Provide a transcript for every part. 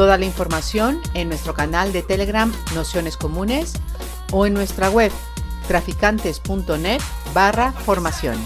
Toda la información en nuestro canal de Telegram Nociones Comunes o en nuestra web traficantes.net barra formación.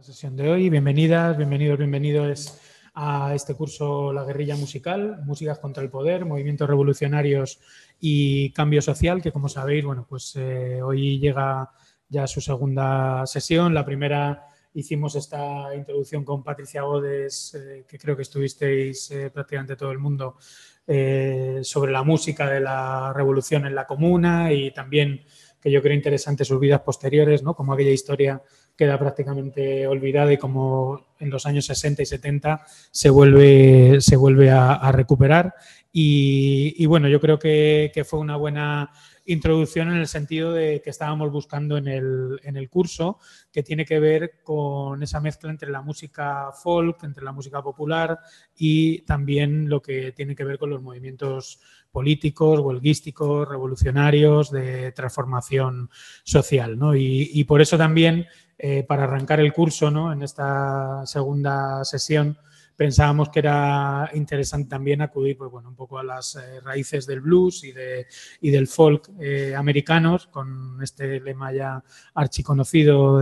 sesión de hoy. Bienvenidas, bienvenidos, bienvenidos a este curso La guerrilla musical, músicas contra el poder, movimientos revolucionarios y cambio social, que como sabéis, bueno, pues eh, hoy llega ya su segunda sesión. La primera hicimos esta introducción con Patricia Godes, eh, que creo que estuvisteis eh, prácticamente todo el mundo, eh, sobre la música de la revolución en la comuna y también que yo creo interesante sus vidas posteriores, ¿no? Como aquella historia queda prácticamente olvidada y como en los años 60 y 70 se vuelve, se vuelve a, recuperar. Y, bueno, yo creo que fue una buena introducción en el sentido de que estábamos buscando en el, en el curso, que tiene que ver con esa mezcla entre la música folk, entre la música popular y también lo que tiene que ver con los movimientos políticos, huelguísticos, revolucionarios, de transformación social. ¿no? Y, por eso también, eh, para arrancar el curso ¿no? en esta segunda sesión, pensábamos que era interesante también acudir pues, bueno, un poco a las eh, raíces del blues y, de, y del folk eh, americanos, con este lema ya archiconocido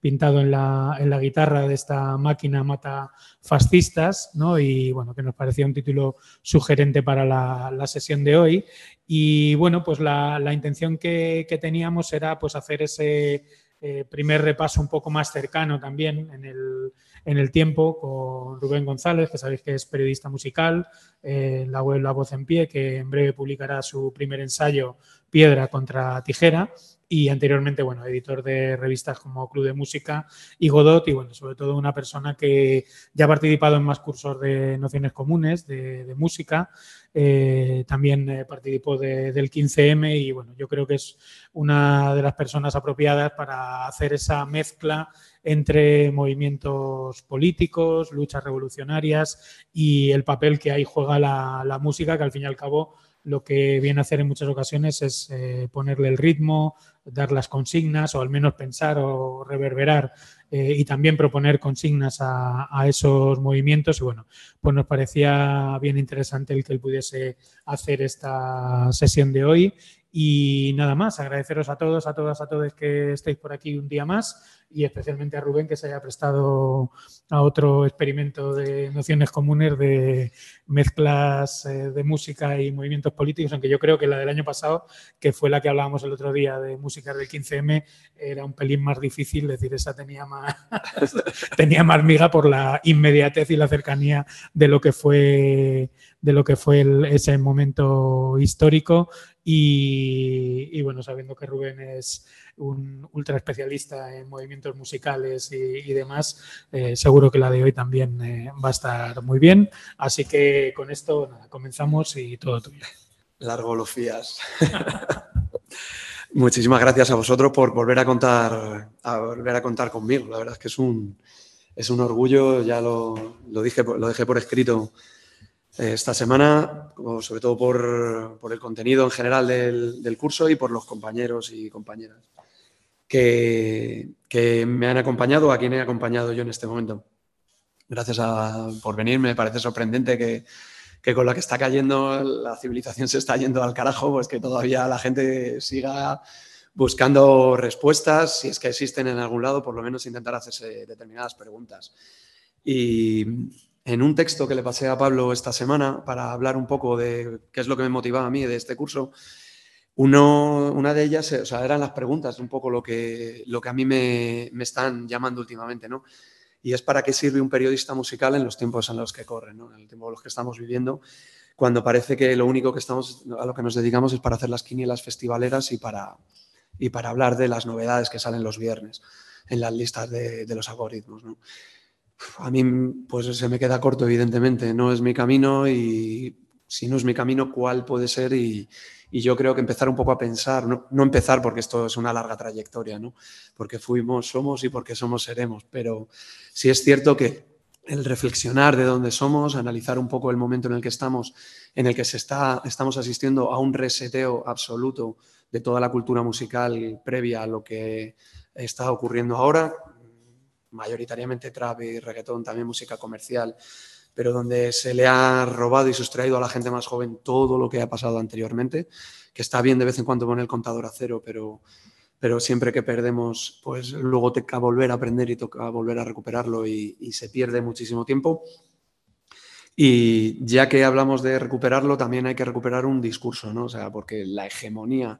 pintado en la, en la, guitarra de esta máquina mata fascistas, ¿no? y bueno, que nos parecía un título sugerente para la, sesión de hoy. Y bueno, pues la, la intención que, que, teníamos era pues hacer ese eh, primer repaso un poco más cercano también en el, en el tiempo con Rubén González, que sabéis que es periodista musical, eh, la web La Voz en Pie, que en breve publicará su primer ensayo, Piedra contra Tijera, y anteriormente, bueno, editor de revistas como Club de Música y Godot, y bueno, sobre todo una persona que ya ha participado en más cursos de nociones comunes de, música, eh, también eh, participó de, del 15M y bueno, yo creo que es una de las personas apropiadas para hacer esa mezcla entre movimientos políticos, luchas revolucionarias y el papel que ahí juega la, la música, que al fin y al cabo lo que viene a hacer en muchas ocasiones es eh, ponerle el ritmo, dar las consignas o al menos pensar o reverberar eh, y también proponer consignas a, a, esos movimientos. Y bueno, pues nos parecía bien interesante el que él pudiese hacer esta sesión de hoy. Y nada más, agradeceros a todos, a todas, a todos que estéis por aquí un día más y especialmente a Rubén que se haya prestado a otro experimento de nociones comunes de mezclas eh, de música y movimientos políticos, aunque yo creo que la del año pasado, que fue la que hablábamos el otro día de música del 15M, era un pelín más difícil, es decir, esa tenía más, tenía más miga por la inmediatez y la cercanía de lo que fue, de lo que fue el, ese momento histórico y, bueno, sabiendo que Rubén es un ultra especialista en movimientos musicales y, demás, eh, seguro que la de hoy también eh, va a estar muy bien. Así que con esto nada, comenzamos y todo tuyo. Largo lo fías. Muchísimas gracias a vosotros por volver a contar, a volver a contar conmigo. La verdad es que es un, es un orgullo, ya lo, lo, dije, lo dejé por escrito esta semana, sobre todo por, por, el contenido en general del, del, curso y por los compañeros y compañeras que, que, me han acompañado, a quien he acompañado yo en este momento. Gracias a, por venir, me parece sorprendente que, que con la que está cayendo la civilización se está yendo al carajo, pues que todavía la gente siga buscando respuestas, si es que existen en algún lado, por lo menos intentar hacerse determinadas preguntas. Y en un texto que le pasé a Pablo esta semana para hablar un poco de qué es lo que me motivaba a mí de este curso, uno, una de ellas o sea, eran las preguntas, un poco lo que, lo que a mí me, me están llamando últimamente, ¿no? y es para qué sirve un periodista musical en los tiempos en los que corren, ¿no? en el tiempo en los que estamos viviendo, cuando parece que lo único que estamos, a lo que nos dedicamos es para hacer las quinielas festivaleras y para, y para hablar de las novedades que salen los viernes. en las listas de, de los algoritmos. ¿no? A mí pues se me queda corto, evidentemente, no es mi camino y si no es mi camino, ¿cuál puede ser? Y, yo creo que empezar un poco a pensar, no, no, empezar porque esto es una larga trayectoria, ¿no? porque fuimos, somos y porque somos, seremos, pero sí es cierto que el reflexionar de dónde somos, analizar un poco el momento en el que estamos, en el que se está, estamos asistiendo a un reseteo absoluto de toda la cultura musical previa a lo que está ocurriendo ahora, mayoritariamente trap y reggaetón, también música comercial, pero donde se le ha robado y sustraído a la gente más joven todo lo que ha pasado anteriormente, que está bien de vez en cuando poner el contador a cero, pero, pero siempre que perdemos, pues luego toca volver a aprender y toca volver a recuperarlo y, y se pierde muchísimo tiempo. Y ya que hablamos de recuperarlo, también hay que recuperar un discurso, ¿no? O sea, porque la hegemonía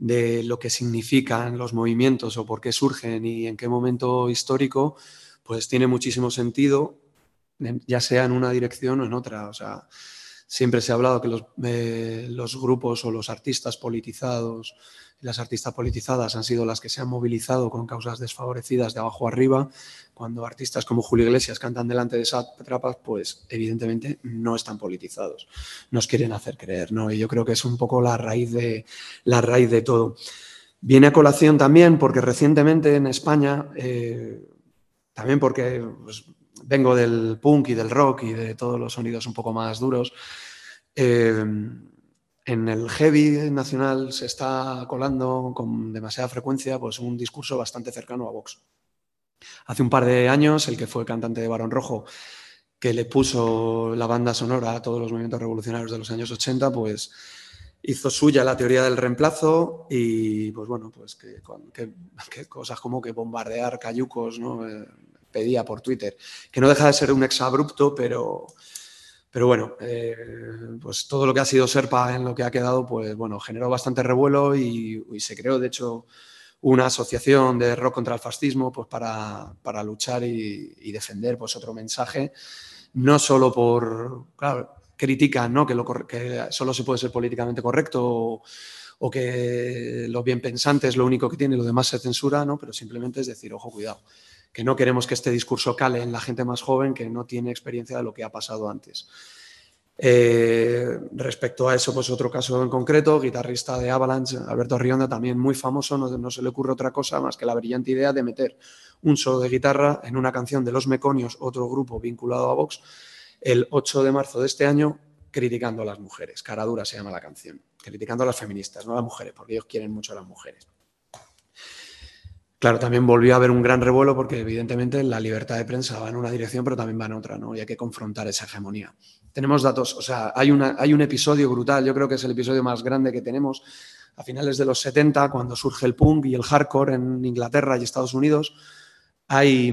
de lo que significan los movimientos o por qué surgen y en qué momento histórico, pues tiene muchísimo sentido, ya sea en una dirección o en otra. Siempre se ha hablado que los, eh, grupos o los artistas politizados las artistas politizadas han sido las que se han movilizado con causas desfavorecidas de abajo arriba. Cuando artistas como Julio Iglesias cantan delante de esas trapas, pues evidentemente no están politizados. Nos quieren hacer creer, ¿no? Y yo creo que es un poco la raíz de, la raíz de todo. Viene a colación también porque recientemente en España, eh, también porque pues, vengo del punk y del rock y de todos los sonidos un poco más duros, eh, en el heavy nacional se está colando con demasiada frecuencia pues, un discurso bastante cercano a Vox. Hace un par de años, el que fue cantante de Barón Rojo, que le puso la banda sonora a todos los movimientos revolucionarios de los años 80, pues hizo suya la teoría del reemplazo y pues bueno, pues que, que, que cosas como que bombardear cayucos, ¿no? Eh, pedía por Twitter, que no deja de ser un exabrupto, pero, pero bueno, eh, pues todo lo que ha sido Serpa en lo que ha quedado, pues bueno, generó bastante revuelo y, se creó, de hecho, una asociación de rock contra el fascismo pues para, para luchar y, defender pues otro mensaje, no solo por, claro, critican ¿no? que, lo, solo se puede ser políticamente correcto o, que los bien pensantes lo único que tiene, lo demás se censura, ¿no? pero simplemente es decir, ojo, cuidado que no queremos que este discurso cale en la gente más joven que no tiene experiencia de lo que ha pasado antes. Eh, respecto a eso, pues otro caso en concreto, guitarrista de Avalanche, Alberto Rionda, también muy famoso, no, no, se le ocurre otra cosa más que la brillante idea de meter un solo de guitarra en una canción de Los Meconios, otro grupo vinculado a Vox, el 8 de marzo de este año, criticando a las mujeres. Caradura se llama la canción, criticando a las feministas, no a las mujeres, porque ellos quieren mucho a las mujeres. Claro, también volvió a haber un gran revuelo porque evidentemente la libertad de prensa va en una dirección, pero también va en otra, ¿no? Y hay que confrontar esa hegemonía. Tenemos datos, o sea, hay, hay un episodio brutal, yo creo que es el episodio más grande que tenemos a finales de los 70, cuando surge el punk y el hardcore en Inglaterra y Estados Unidos. Hay,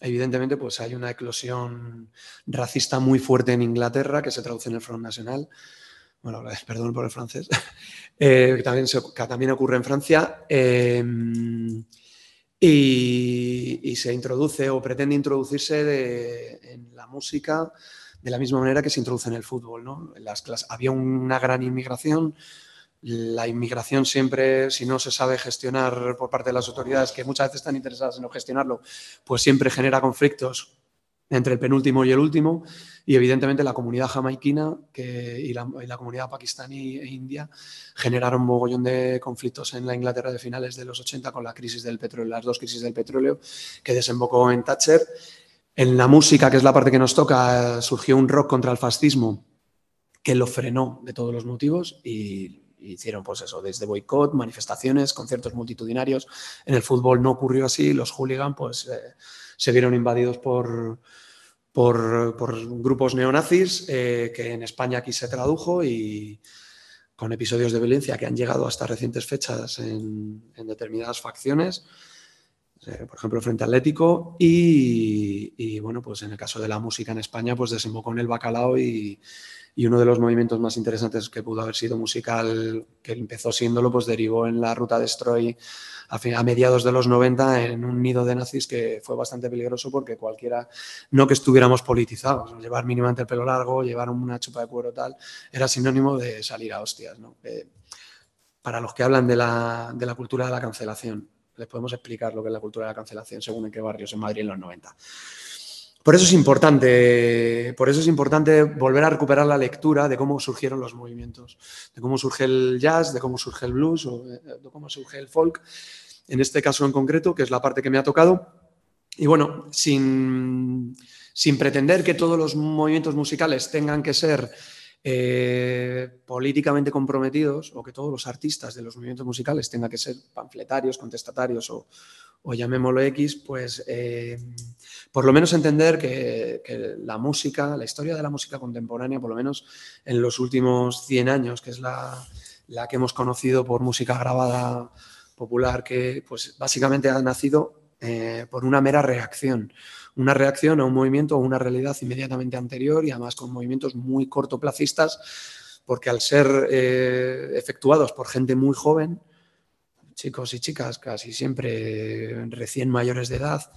evidentemente, pues hay una eclosión racista muy fuerte en Inglaterra que se traduce en el Front Nacional. Bueno, perdón por el francés, eh, que, también ocurre en Francia. Eh, y, se introduce o pretende introducirse en la música de la misma manera que se introduce en el fútbol. ¿no? En las clases, había una gran inmigración. La inmigración siempre, si no se sabe gestionar por parte de las autoridades, que muchas veces están interesadas en no gestionarlo, pues siempre genera conflictos entre el penúltimo y el último, y evidentemente la comunidad jamaiquina que, y, la, y, la, comunidad pakistaní e india generaron un mogollón de conflictos en la Inglaterra de finales de los 80 con la crisis del petróleo, las dos crisis del petróleo que desembocó en Thatcher. En la música, que es la parte que nos toca, surgió un rock contra el fascismo que lo frenó de todos los motivos y hicieron pues eso, desde boicot, manifestaciones, conciertos multitudinarios. En el fútbol no ocurrió así, los hooligans pues eh, se vieron invadidos por, por, grupos neonazis, eh, que en España aquí se tradujo y con episodios de violencia que han llegado hasta recientes fechas en, en determinadas facciones, eh, por ejemplo, Frente Atlético, y, bueno, pues en el caso de la música en España, pues desembocó en el bacalao y, y uno de los movimientos más interesantes que pudo haber sido musical, que empezó siéndolo, pues derivó en la ruta Destroy a, mediados de los 90 en un nido de nazis que fue bastante peligroso porque cualquiera, no que estuviéramos politizados, llevar mínimamente el pelo largo, llevar una chupa de cuero tal, era sinónimo de salir a hostias. ¿no? Eh, para los que hablan de la, de la cultura de la cancelación, les podemos explicar lo que es la cultura de la cancelación según en qué barrios en Madrid en los 90. Por eso es importante, por eso es importante volver a recuperar la lectura de cómo surgieron los movimientos, de cómo surge el jazz, de cómo surge el blues o de cómo surge el folk, en este caso en concreto, que es la parte que me ha tocado. Y bueno, sin, sin pretender que todos los movimientos musicales tengan que ser eh, políticamente comprometidos o que todos los artistas de los movimientos musicales tengan que ser panfletarios, contestatarios o, llamémoslo X, pues eh, por lo menos entender que, la música, la historia de la música contemporánea, por lo menos en los últimos 100 años, que es la, que hemos conocido por música grabada popular, que pues básicamente ha nacido eh, por una mera reacción, una reacción a un movimiento o una realidad inmediatamente anterior y además con movimientos muy cortoplacistas, porque al ser eh, efectuados por gente muy joven, chicos y chicas casi siempre recién mayores de edad,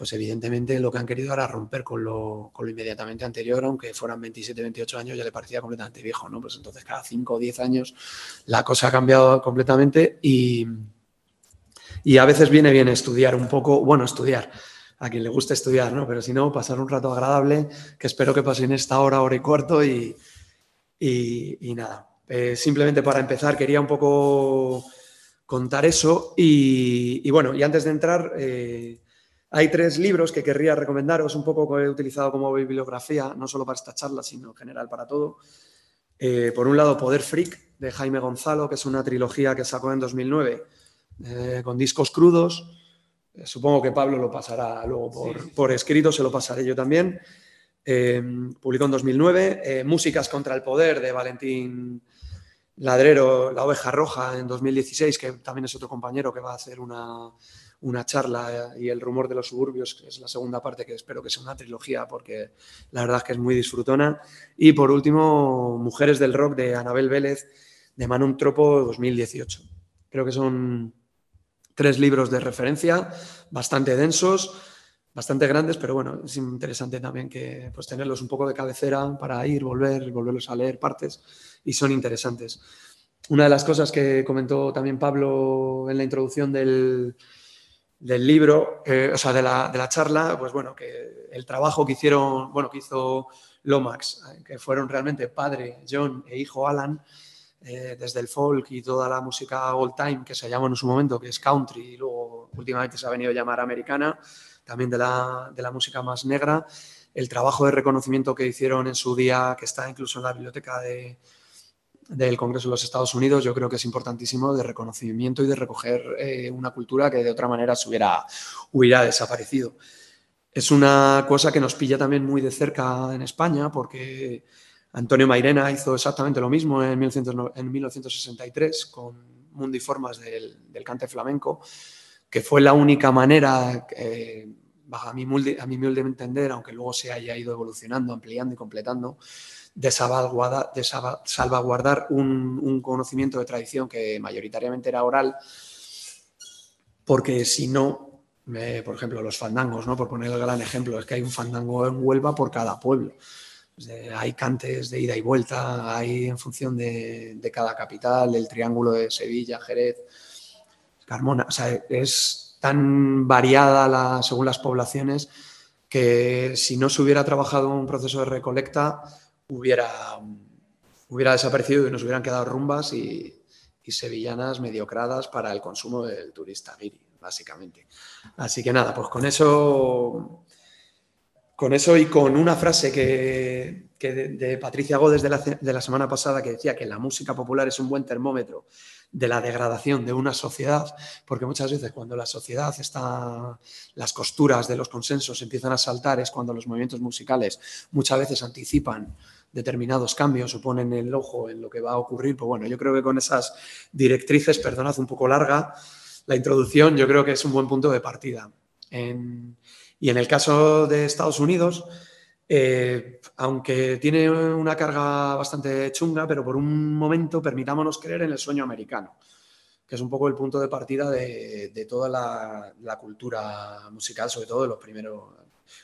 pues evidentemente lo que han querido era romper con lo, inmediatamente anterior, aunque fueran 27, 28 años, ya le parecía completamente viejo, ¿no? Pues entonces cada 5 o 10 años la cosa ha cambiado completamente y, y a veces viene bien estudiar un poco, bueno, estudiar, a quien le gusta estudiar, ¿no? Pero si no, pasar un rato agradable, que espero que pasen esta hora, hora y cuarto y, y, nada. Eh, simplemente para empezar, quería un poco contar eso. Y, bueno, y antes de entrar, eh, hay tres libros que querría recomendaros, un poco que he utilizado como bibliografía, no solo para esta charla, sino en general para todo. Eh, por un lado, Poder Freak, de Jaime Gonzalo, que es una trilogía que sacó en 2009 eh, con discos crudos. supongo que Pablo lo pasará luego por, por escrito, se lo pasaré yo también. publicó en 2009. Músicas contra el Poder, de Valentín Ladrero, La Oveja Roja en 2016, que también es otro compañero que va a hacer una, charla y El rumor de los suburbios, que es la segunda parte, que espero que sea una trilogía porque la verdad es que es muy disfrutona. Y por último, Mujeres del Rock de Anabel Vélez, de Manon Tropo 2018. Creo que son tres libros de referencia, bastante densos, bastante grandes, pero bueno, es interesante también que pues tenerlos un poco de cabecera para ir, volver, volverlos a leer partes y son interesantes. Una de las cosas que comentó también Pablo en la introducción del, del libro, eh, o sea, de la, de la, charla, pues bueno, que el trabajo que hicieron, bueno, que hizo Lomax, eh, que fueron realmente padre John e hijo Alan, eh, desde el folk y toda la música old time que se llamó en su momento, que es country, y luego últimamente se ha venido a llamar americana, también de la, de la música más negra, el trabajo de reconocimiento que hicieron en su día, que está incluso en la biblioteca de, del Congreso de los Estados Unidos, yo creo que es importantísimo de reconocimiento y de recoger eh, una cultura que de otra manera se hubiera, desaparecido. Es una cosa que nos pilla también muy de cerca en España porque Antonio Mairena hizo exactamente lo mismo en, 1963 con Mundiformas del, del cante flamenco, que fue la única manera, eh, a mi, a mi humilde entender, aunque luego se haya ido evolucionando, ampliando y completando, de salvaguardar, de salvaguardar un, conocimiento de tradición que mayoritariamente era oral, porque si no, por ejemplo, los fandangos, ¿no? por poner el gran ejemplo, es que hay un fandango en Huelva por cada pueblo. hay cantes de ida y vuelta, hay en función de, de cada capital, el triángulo de Sevilla, Jerez, Carmona. O sea, es tan variada según las poblaciones que si no se hubiera trabajado un proceso de recolecta, hubiera, hubiera desaparecido y nos hubieran quedado rumbas y, sevillanas mediocradas para el consumo del turista guiri, básicamente. Así que nada, pues con eso, con eso y con una frase que, de, Patricia Godes de la, de la semana pasada que decía que la música popular es un buen termómetro de la degradación de una sociedad, porque muchas veces cuando la sociedad está, las costuras de los consensos empiezan a saltar, es cuando los movimientos musicales muchas veces anticipan determinados cambios o ponen el ojo en lo que va a ocurrir. Pues bueno, yo creo que con esas directrices, perdonad un poco larga la introducción, yo creo que es un buen punto de partida. y en el caso de Estados Unidos, eh, aunque tiene una carga bastante chunga, pero por un momento permitámonos creer en el sueño americano, que es un poco el punto de partida de, toda la, la, cultura musical, sobre todo de los primeros,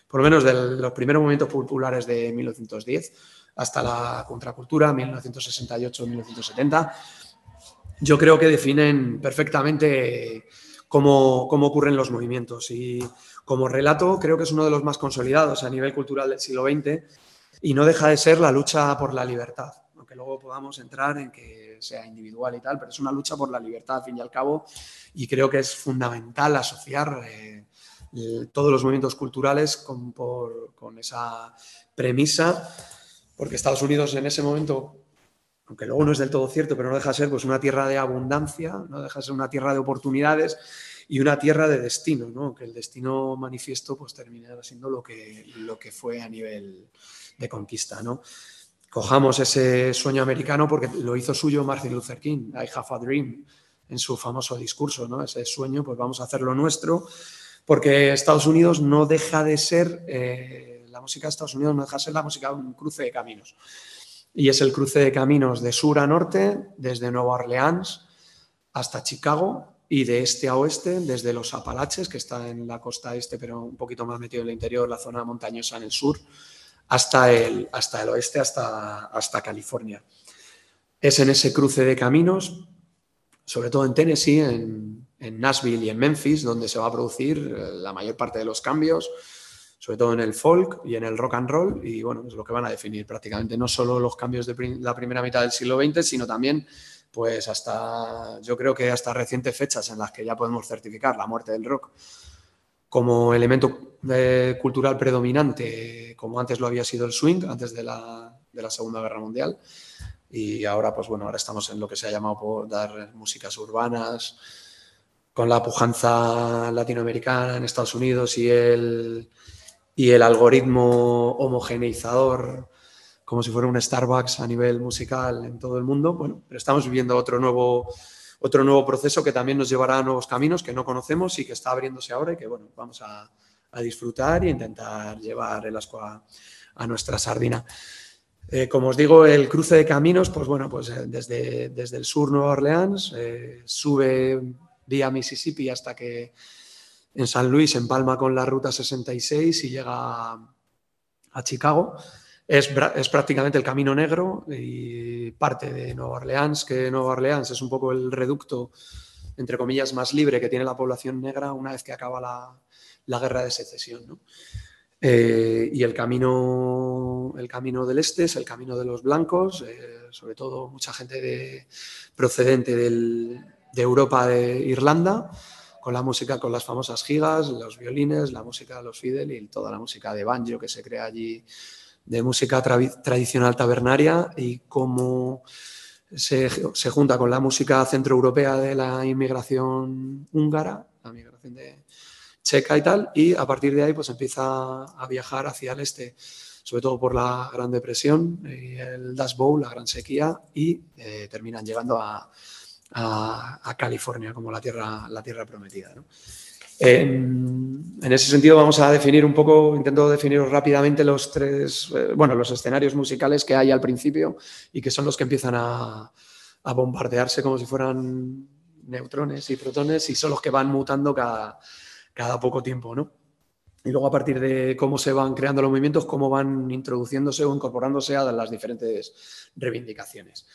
por lo menos de los primeros momentos populares de 1910 hasta la contracultura, 1968-1970. Yo creo que definen perfectamente cómo, cómo ocurren los movimientos. Y como relato creo que es uno de los más consolidados a nivel cultural del siglo XX y no deja de ser la lucha por la libertad, aunque luego podamos entrar en que sea individual y tal, pero es una lucha por la libertad al fin y al cabo y creo que es fundamental asociar eh, todos los movimientos culturales con esa premisa, porque Estados Unidos en ese momento aunque luego no es del todo cierto, pero no deja de ser pues, una tierra de abundancia, no deja de ser una tierra de oportunidades y una tierra de destino, ¿no? que el destino manifiesto pues, terminará siendo lo que, lo que fue a nivel de conquista. ¿no? Cojamos ese sueño americano porque lo hizo suyo Martin Luther King, I have a dream, en su famoso discurso, ¿no? ese sueño, pues vamos a hacerlo nuestro, porque Estados Unidos no deja de ser, eh, la música de Estados Unidos no deja de ser la música de un cruce de caminos y es el cruce de caminos de sur a norte, desde Nueva Orleans hasta Chicago y de este a oeste, desde los Apalaches, que está en la costa este, pero un poquito más metido en el interior, la zona montañosa en el sur, hasta el, hasta el oeste, hasta, hasta California. Es en ese cruce de caminos, sobre todo en Tennessee, en, Nashville y en Memphis, donde se va a producir eh, la mayor parte de los cambios, sobre todo en el folk y en el rock and roll, y bueno, es lo que van a definir prácticamente. No solo los cambios de la primera mitad del siglo XX, sino también, pues hasta, yo creo que hasta recientes fechas en las que ya podemos certificar la muerte del rock como elemento eh, cultural predominante, como antes lo había sido el swing, antes de la, de la Segunda Guerra Mundial, y ahora, pues bueno, ahora estamos en lo que se ha llamado por dar músicas urbanas, con la pujanza latinoamericana en Estados Unidos y el, y el algoritmo homogeneizador, como si fuera un Starbucks a nivel musical en todo el mundo. Bueno, pero estamos viviendo otro nuevo, otro nuevo proceso que también nos llevará a nuevos caminos que no conocemos y que está abriéndose ahora y que, bueno, vamos a, a disfrutar e intentar llevar el asco a, a nuestra sardina. Eh, como os digo, el cruce de caminos, pues bueno, pues eh, desde, desde el sur Nueva Orleans, eh, sube vía Mississippi hasta que en San Luis empalma con la ruta 66 y llega a, Chicago. Es, es prácticamente el camino negro y parte de Nueva Orleans, que Nueva Orleans es un poco el reducto, entre comillas, más libre que tiene la población negra una vez que acaba la, la guerra de secesión. ¿no? Eh, y el camino, el camino del este es el camino de los blancos, eh, sobre todo mucha gente de, procedente del- de Europa, de Irlanda, con la música, con las famosas gigas, los violines, la música de los Fidel y toda la música de banjo que se crea allí, de música travi- tradicional tabernaria y cómo se, se junta con la música centroeuropea de la inmigración húngara, la migración de checa y tal, y a partir de ahí pues empieza a viajar hacia el este, sobre todo por la Gran Depresión, y el Dust Bowl, la Gran Sequía, y eh, terminan llegando a, a- a California como la tierra, la tierra prometida. ¿no? En, en ese sentido vamos a definir un poco, intento definir rápidamente los tres, eh, bueno, los escenarios musicales que hay al principio y que son los que empiezan a, a bombardearse como si fueran neutrones y protones y son los que van mutando cada, cada poco tiempo, ¿no? Y luego a partir de cómo se van creando los movimientos, cómo van introduciéndose o incorporándose a las diferentes reivindicaciones.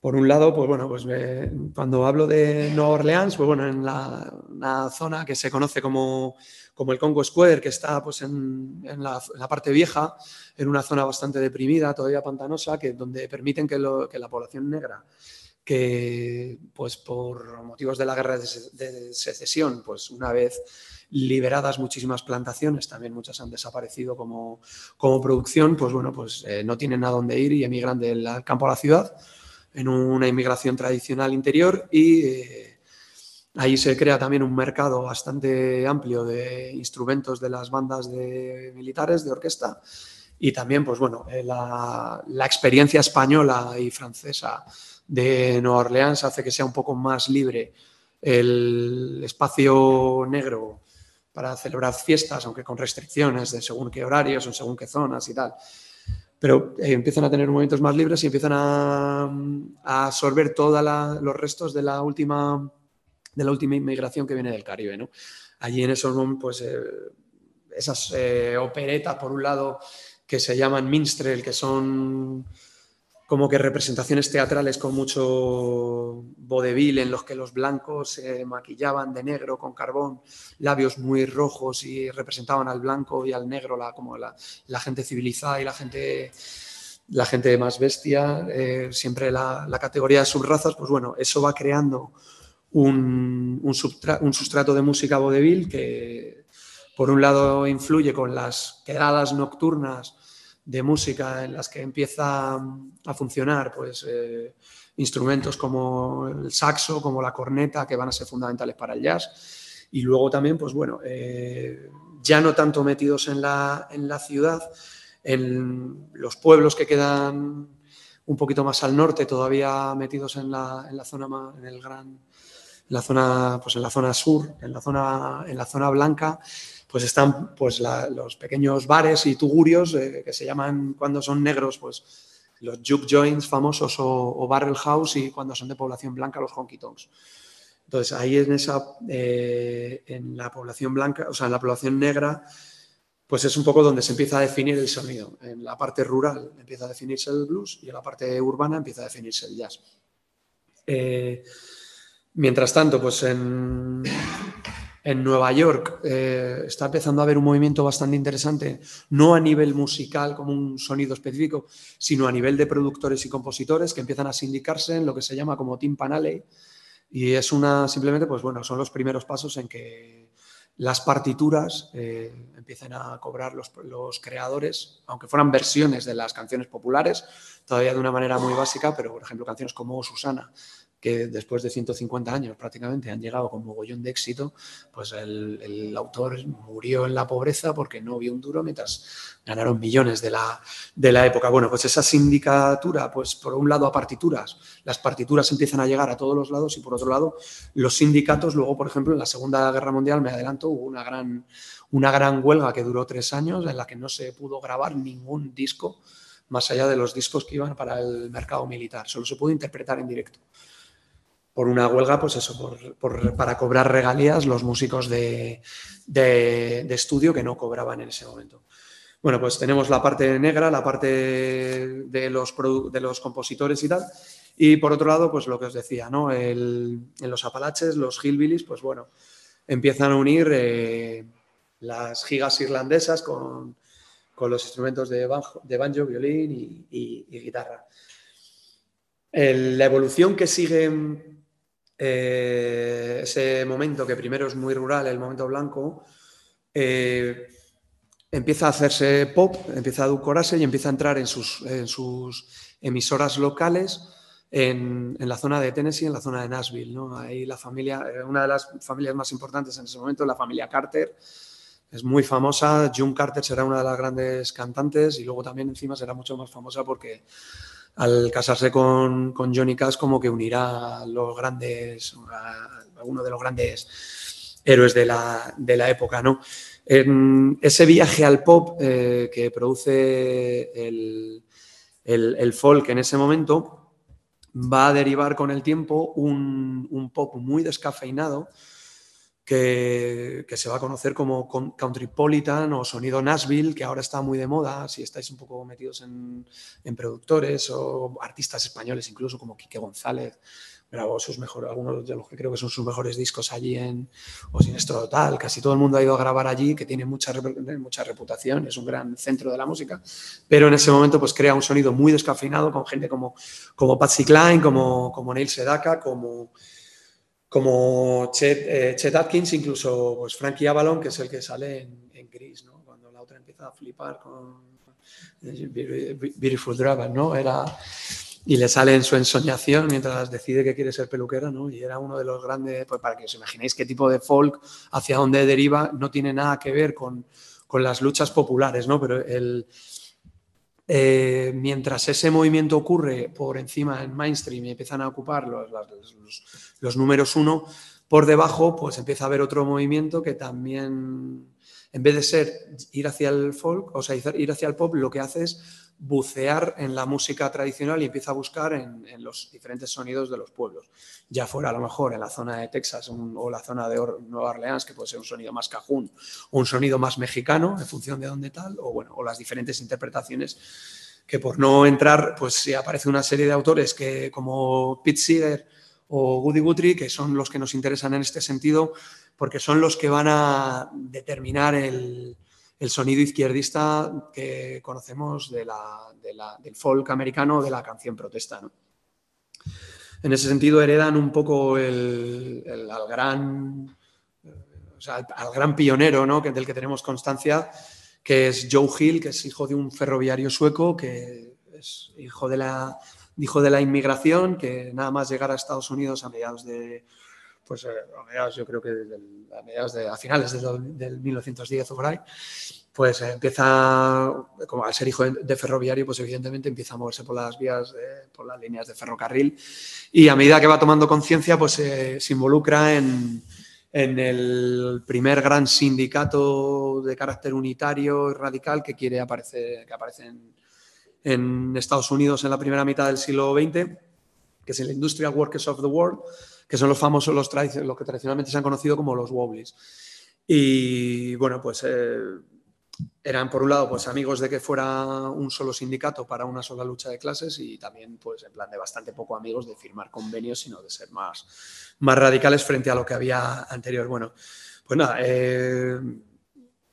Por un lado, pues bueno, pues eh, cuando hablo de Nueva Orleans, pues bueno, en la, zona que se conoce como, como el Congo Square, que está pues en, en la, parte vieja, en una zona bastante deprimida, todavía pantanosa, que donde permiten que, la población negra, que pues por motivos de la guerra de secesión, pues una vez liberadas muchísimas plantaciones, también muchas han desaparecido como, como producción, pues bueno, pues eh, no tienen a dónde ir y emigran del campo a la ciudad en una inmigración tradicional interior y eh, ahí se crea también un mercado bastante amplio de instrumentos de las bandas de militares, de orquesta y también, pues bueno, eh, la, la experiencia española y francesa de Nueva Orleans hace que sea un poco más libre el espacio negro para celebrar fiestas, aunque con restricciones de según qué horarios o según qué zonas y tal pero eh, empiezan a tener momentos más libres y empiezan a, a absorber todos los restos de la última de la última inmigración que viene del Caribe. ¿no? Allí en esos momentos, pues, eh, esas eh, operetas, por un lado, que se llaman minstrel, que son como que representaciones teatrales con mucho vodevil en los que los blancos se maquillaban de negro con carbón, labios muy rojos y representaban al blanco y al negro la, como la, gente civilizada y la gente, la gente más bestia, eh, siempre la, la, categoría de subrazas, pues bueno, eso va creando un, un, un sustrato de música vodevil que por un lado influye con las quedadas nocturnas de música en las que empieza a funcionar pues, eh, instrumentos como el saxo, como la corneta, que van a ser fundamentales para el jazz. Y luego también, pues bueno, eh, ya no tanto metidos en la, en la ciudad, en los pueblos que quedan un poquito más al norte, todavía metidos en la, en la zona, en el gran, en la zona, pues en la zona sur, en la zona, en la zona blanca, pues están pues los pequeños bares y tugurios eh, que se llaman cuando son negros, pues los juke joints famosos o, o, barrel house y cuando son de población blanca los honky tonks. Entonces ahí en esa, eh, en la población blanca, o sea, en la población negra, pues es un poco donde se empieza a definir el sonido. En la parte rural empieza a definirse el blues y en la parte urbana empieza a definirse el jazz. Eh, mientras tanto, pues en, en Nueva York eh, está empezando a haber un movimiento bastante interesante, no a nivel musical como un sonido específico, sino a nivel de productores y compositores que empiezan a sindicarse en lo que se llama como Team Panale. Y es una, simplemente, pues bueno, son los primeros pasos en que las partituras eh, empiezan a cobrar los, los, creadores, aunque fueran versiones de las canciones populares, todavía de una manera muy básica, pero por ejemplo canciones como Susana, que después de 150 años prácticamente han llegado con mogollón de éxito, pues el, autor murió en la pobreza porque no vio un duro mientras ganaron millones de la, de la época. Bueno, pues esa sindicatura, pues por un lado a partituras, las partituras empiezan a llegar a todos los lados y por otro lado los sindicatos, luego por ejemplo en la Segunda Guerra Mundial, me adelanto, hubo una gran, una gran huelga que duró tres años en la que no se pudo grabar ningún disco más allá de los discos que iban para el mercado militar, solo se pudo interpretar en directo por una huelga, pues eso, por, para cobrar regalías los músicos de, de, estudio que no cobraban en ese momento. Bueno, pues tenemos la parte negra, la parte de los, de los compositores y tal. Y por otro lado, pues lo que os decía, ¿no? En los Apalaches, los hillbillies, pues bueno, empiezan a unir eh, las gigas irlandesas con, con los instrumentos de banjo, de banjo violín y, guitarra. La evolución que sigue eh, ese momento que primero es muy rural, el momento blanco, eh, empieza a hacerse pop, empieza a edulcorarse y empieza a entrar en sus, en sus emisoras locales en, en, la zona de Tennessee, en la zona de Nashville. ¿no? Ahí la familia, eh, una de las familias más importantes en ese momento, la familia Carter, es muy famosa. June Carter será una de las grandes cantantes y luego también encima será mucho más famosa porque al casarse con, con, Johnny Cash como que unirá a los grandes, a, uno de los grandes héroes de la, de la época, ¿no? En ese viaje al pop eh, que produce el, el, el, folk en ese momento va a derivar con el tiempo un, un pop muy descafeinado, que, se va a conocer como Countrypolitan o sonido Nashville, que ahora está muy de moda, si estáis un poco metidos en, en productores o artistas españoles, incluso como Quique González, grabó sus mejores, algunos de los que creo que son sus mejores discos allí en o Sinestro Total, casi todo el mundo ha ido a grabar allí, que tiene mucha, mucha reputación, es un gran centro de la música, pero en ese momento pues crea un sonido muy descafeinado con gente como, como Patsy Cline, como, como Neil Sedaka, como como Chet, eh, Atkins, incluso pues Frankie Avalon, que es el que sale en, en, Gris, ¿no? Cuando la otra empieza a flipar con Beautiful Dragon, ¿no? Era, y le sale en su ensoñación mientras decide que quiere ser peluquera, ¿no? Y era uno de los grandes, pues para que os imaginéis qué tipo de folk, hacia dónde deriva, no tiene nada que ver con, con las luchas populares, ¿no? Pero el, eh, mientras ese movimiento ocurre por encima en mainstream y empiezan a ocupar los, los, los, números uno, por debajo pues empieza a haber otro movimiento que también, en vez de ser ir hacia el folk, o sea, ir hacia el pop, lo que hace es bucear en la música tradicional y empieza a buscar en, los diferentes sonidos de los pueblos. Ya fuera a lo mejor en la zona de Texas o la zona de Nueva Orleans, que puede ser un sonido más cajún o un sonido más mexicano, en función de dónde tal, o bueno, o las diferentes interpretaciones que por no entrar, pues sí aparece una serie de autores que, como Pete Seeger o Woody Guthrie, que son los que nos interesan en este sentido, porque son los que van a determinar el, sonido izquierdista que conocemos del folk americano, de la canción protesta. ¿no? En ese sentido, heredan un poco al, gran, o sea, al, gran pionero ¿no? del que tenemos constancia, que es Joe Hill, que es hijo de un ferroviario sueco, que es hijo de la hijo de la inmigración, que nada más llegar a Estados Unidos a mediados de, pues a mediados, yo creo que del, a, mediados de, a finales del, del 1910 o por ahí, pues eh, empieza, como al ser hijo de, de, ferroviario, pues evidentemente empieza a moverse por las vías, de, por las líneas de ferrocarril. Y a medida que va tomando conciencia, pues eh, se involucra en, en, el primer gran sindicato de carácter unitario y radical que quiere aparecer, que aparece en, en Estados Unidos en la primera mitad del siglo XX, que es el Industrial Workers of the World, que son los famosos, los, los que tradicionalmente se han conocido como los Wobblies. Y bueno, pues eh, eran por un lado pues amigos de que fuera un solo sindicato para una sola lucha de clases y también pues en plan de bastante poco amigos de firmar convenios, sino de ser más, más radicales frente a lo que había anterior. Bueno, pues nada, eh,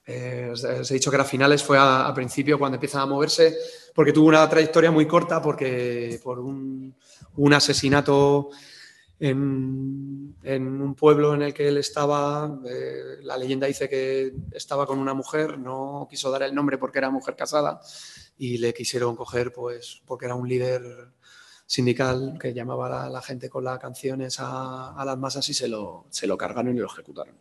eh, os he dicho que era finales, fue a, principio cuando empiezan a moverse, porque tuvo una trayectoria muy corta, porque por un, un asesinato en, en, un pueblo en el que él estaba, eh, la leyenda dice que estaba con una mujer, no quiso dar el nombre porque era mujer casada y le quisieron coger pues porque era un líder sindical que llamaba a la, la gente con las canciones a, a, las masas y se lo, se lo cargaron y lo ejecutaron.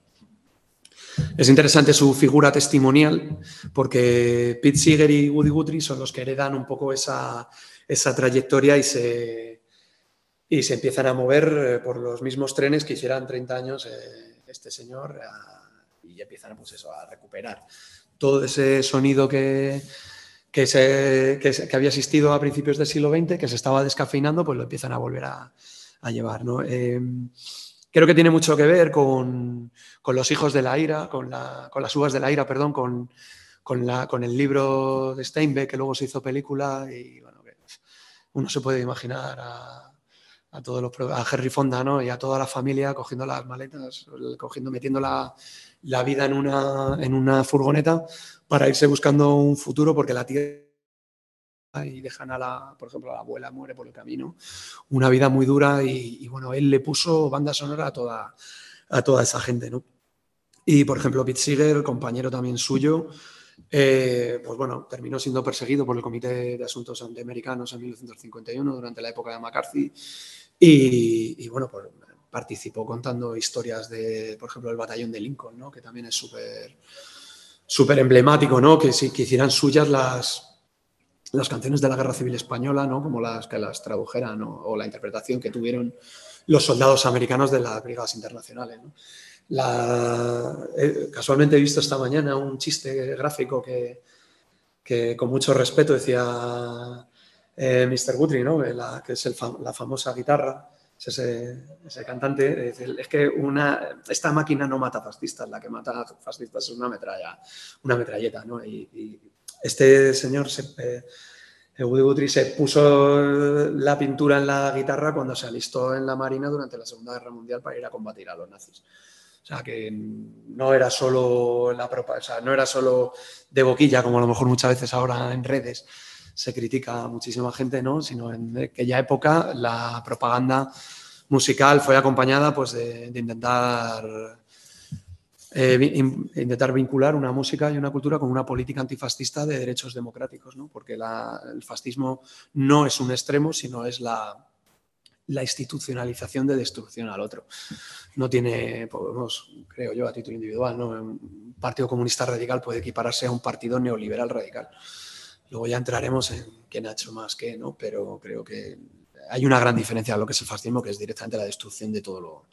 Es interesante su figura testimonial porque Pete Seeger y Woody Guthrie son los que heredan un poco esa, esa trayectoria y se, y se empiezan a mover eh, por los mismos trenes que hicieran 30 años eh, este señor y empiezan pues eso, a recuperar todo ese sonido que, que, se, que, que, había existido a principios del siglo XX, que se estaba descafeinando, pues lo empiezan a volver a, a llevar. ¿no? Eh, creo que tiene mucho que ver con, con los hijos de la ira, con, la, con, las uvas de la ira, perdón, con, con, la, con el libro de Steinbeck, que luego se hizo película y bueno, uno se puede imaginar a, a todos los a Henry Fonda ¿no? y a toda la familia cogiendo las maletas, cogiendo, metiendo la, la vida en una, en una furgoneta para irse buscando un futuro porque la tierra y dejan a la, por ejemplo, a la abuela muere por el camino, una vida muy dura y, bueno, él le puso banda sonora a toda, a toda esa gente, ¿no? Y, por ejemplo, Pete Seeger, compañero también suyo, eh, pues bueno, terminó siendo perseguido por el Comité de Asuntos Antiamericanos en 1951 durante la época de McCarthy y, bueno, pues participó contando historias de, por ejemplo, el batallón de Lincoln, ¿no? que también es súper súper emblemático, ¿no? que, que hicieran suyas las, las canciones de la Guerra Civil Española, ¿no? como las que las tradujeran ¿no? o la interpretación que tuvieron los soldados americanos de las brigadas internacionales. eh, casualmente he visto esta mañana un chiste gráfico que, que con mucho respeto decía eh, Mr. Guthrie, ¿no? La, que es el, la famosa guitarra, es ese, ese, cantante, es, el, es, que una, esta máquina no mata fascistas, la que mata fascistas es una, metralla, una metralleta. ¿no? Y, y este señor, se, eh, Woody Guthrie, se puso la pintura en la guitarra cuando se alistó en la Marina durante la Segunda Guerra Mundial para ir a combatir a los nazis. O sea, que no era solo la o sea, no era solo de boquilla, como a lo mejor muchas veces ahora en redes se critica muchísima gente, ¿no? Sino en aquella época la propaganda musical fue acompañada pues, de, intentar, eh, in, intentar vincular una música y una cultura con una política antifascista de derechos democráticos, ¿no? porque el fascismo no es un extremo, sino es la, la institucionalización de destrucción al otro. No tiene, podemos, creo yo, a título individual, ¿no? un partido comunista radical puede equipararse a un partido neoliberal radical. Luego ya entraremos en quién ha hecho más qué, ¿no? Pero creo que hay una gran diferencia a lo que es el fascismo, que es directamente la destrucción de todo lo,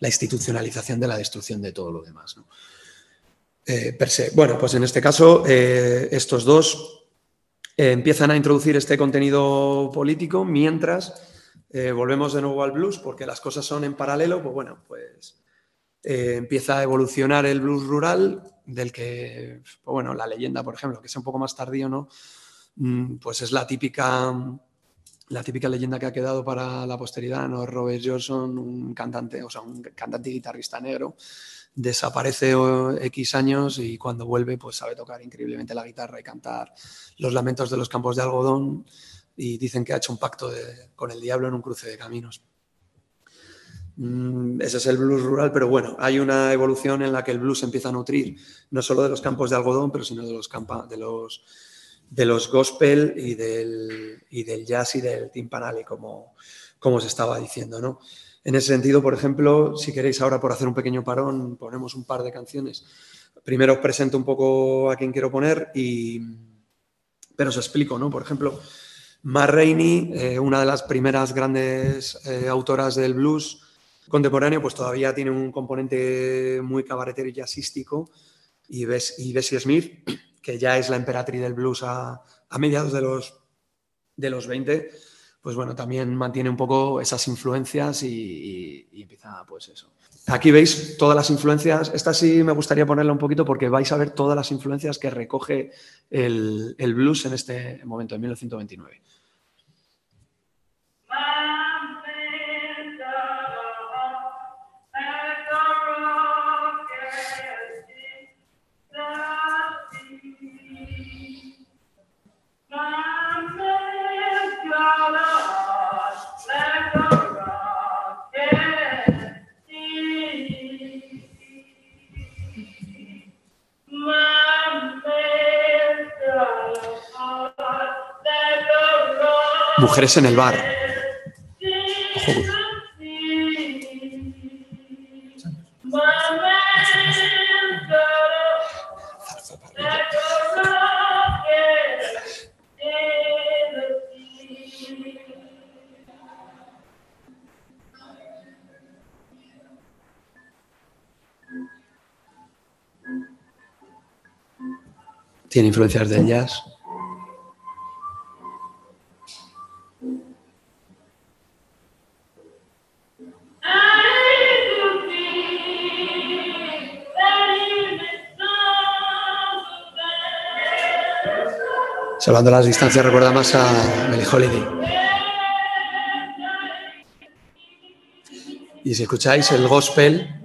la institucionalización de la destrucción de todo lo demás, ¿no? Eh, per se. Bueno, pues en este caso, eh, estos dos eh, empiezan a introducir este contenido político mientras volvemos de nuevo al blues, porque las cosas son en paralelo, pues bueno, pues empieza a evolucionar el blues rural, del que, pues bueno, la leyenda, por ejemplo, que es un poco más tardío, ¿no? mm, pues es la típica, la típica leyenda que ha quedado para la posteridad, ¿no? Robert Johnson, un cantante, o sea, un cantante y guitarrista negro, desaparece X años y cuando vuelve pues sabe tocar increíblemente la guitarra y cantar los lamentos de los campos de algodón y dicen que ha hecho un pacto con el diablo en un cruce de caminos. Mm, ese es el blues rural, pero bueno, hay una evolución en la que el blues empieza a nutrir no solo de los campos de algodón, pero sino de los, de los, de los gospel y del, y del jazz y del timpanale, como, como se estaba diciendo, ¿no? En ese sentido, por ejemplo, si queréis ahora por hacer un pequeño parón, ponemos un par de canciones. Primero os presento un poco a quién quiero poner, y, pero os explico, ¿no? Por ejemplo, Ma Rainey, eh, una de las primeras grandes eh, autoras del blues contemporáneo, pues todavía tiene un componente muy cabaretero y jazzístico, y, Bessie Smith, que ya es la emperatriz del blues a, mediados de los, de los 20, pues bueno, también mantiene un poco esas influencias y, empieza pues eso. Aquí veis todas las influencias, esta sí me gustaría ponerla un poquito porque vais a ver todas las influencias que recoge el, el blues en este momento, en 1929. Mujeres en el bar. Tiene influencias del jazz. Salvando las distancias recuerda más a Melly Holiday. Y si escucháis el gospel,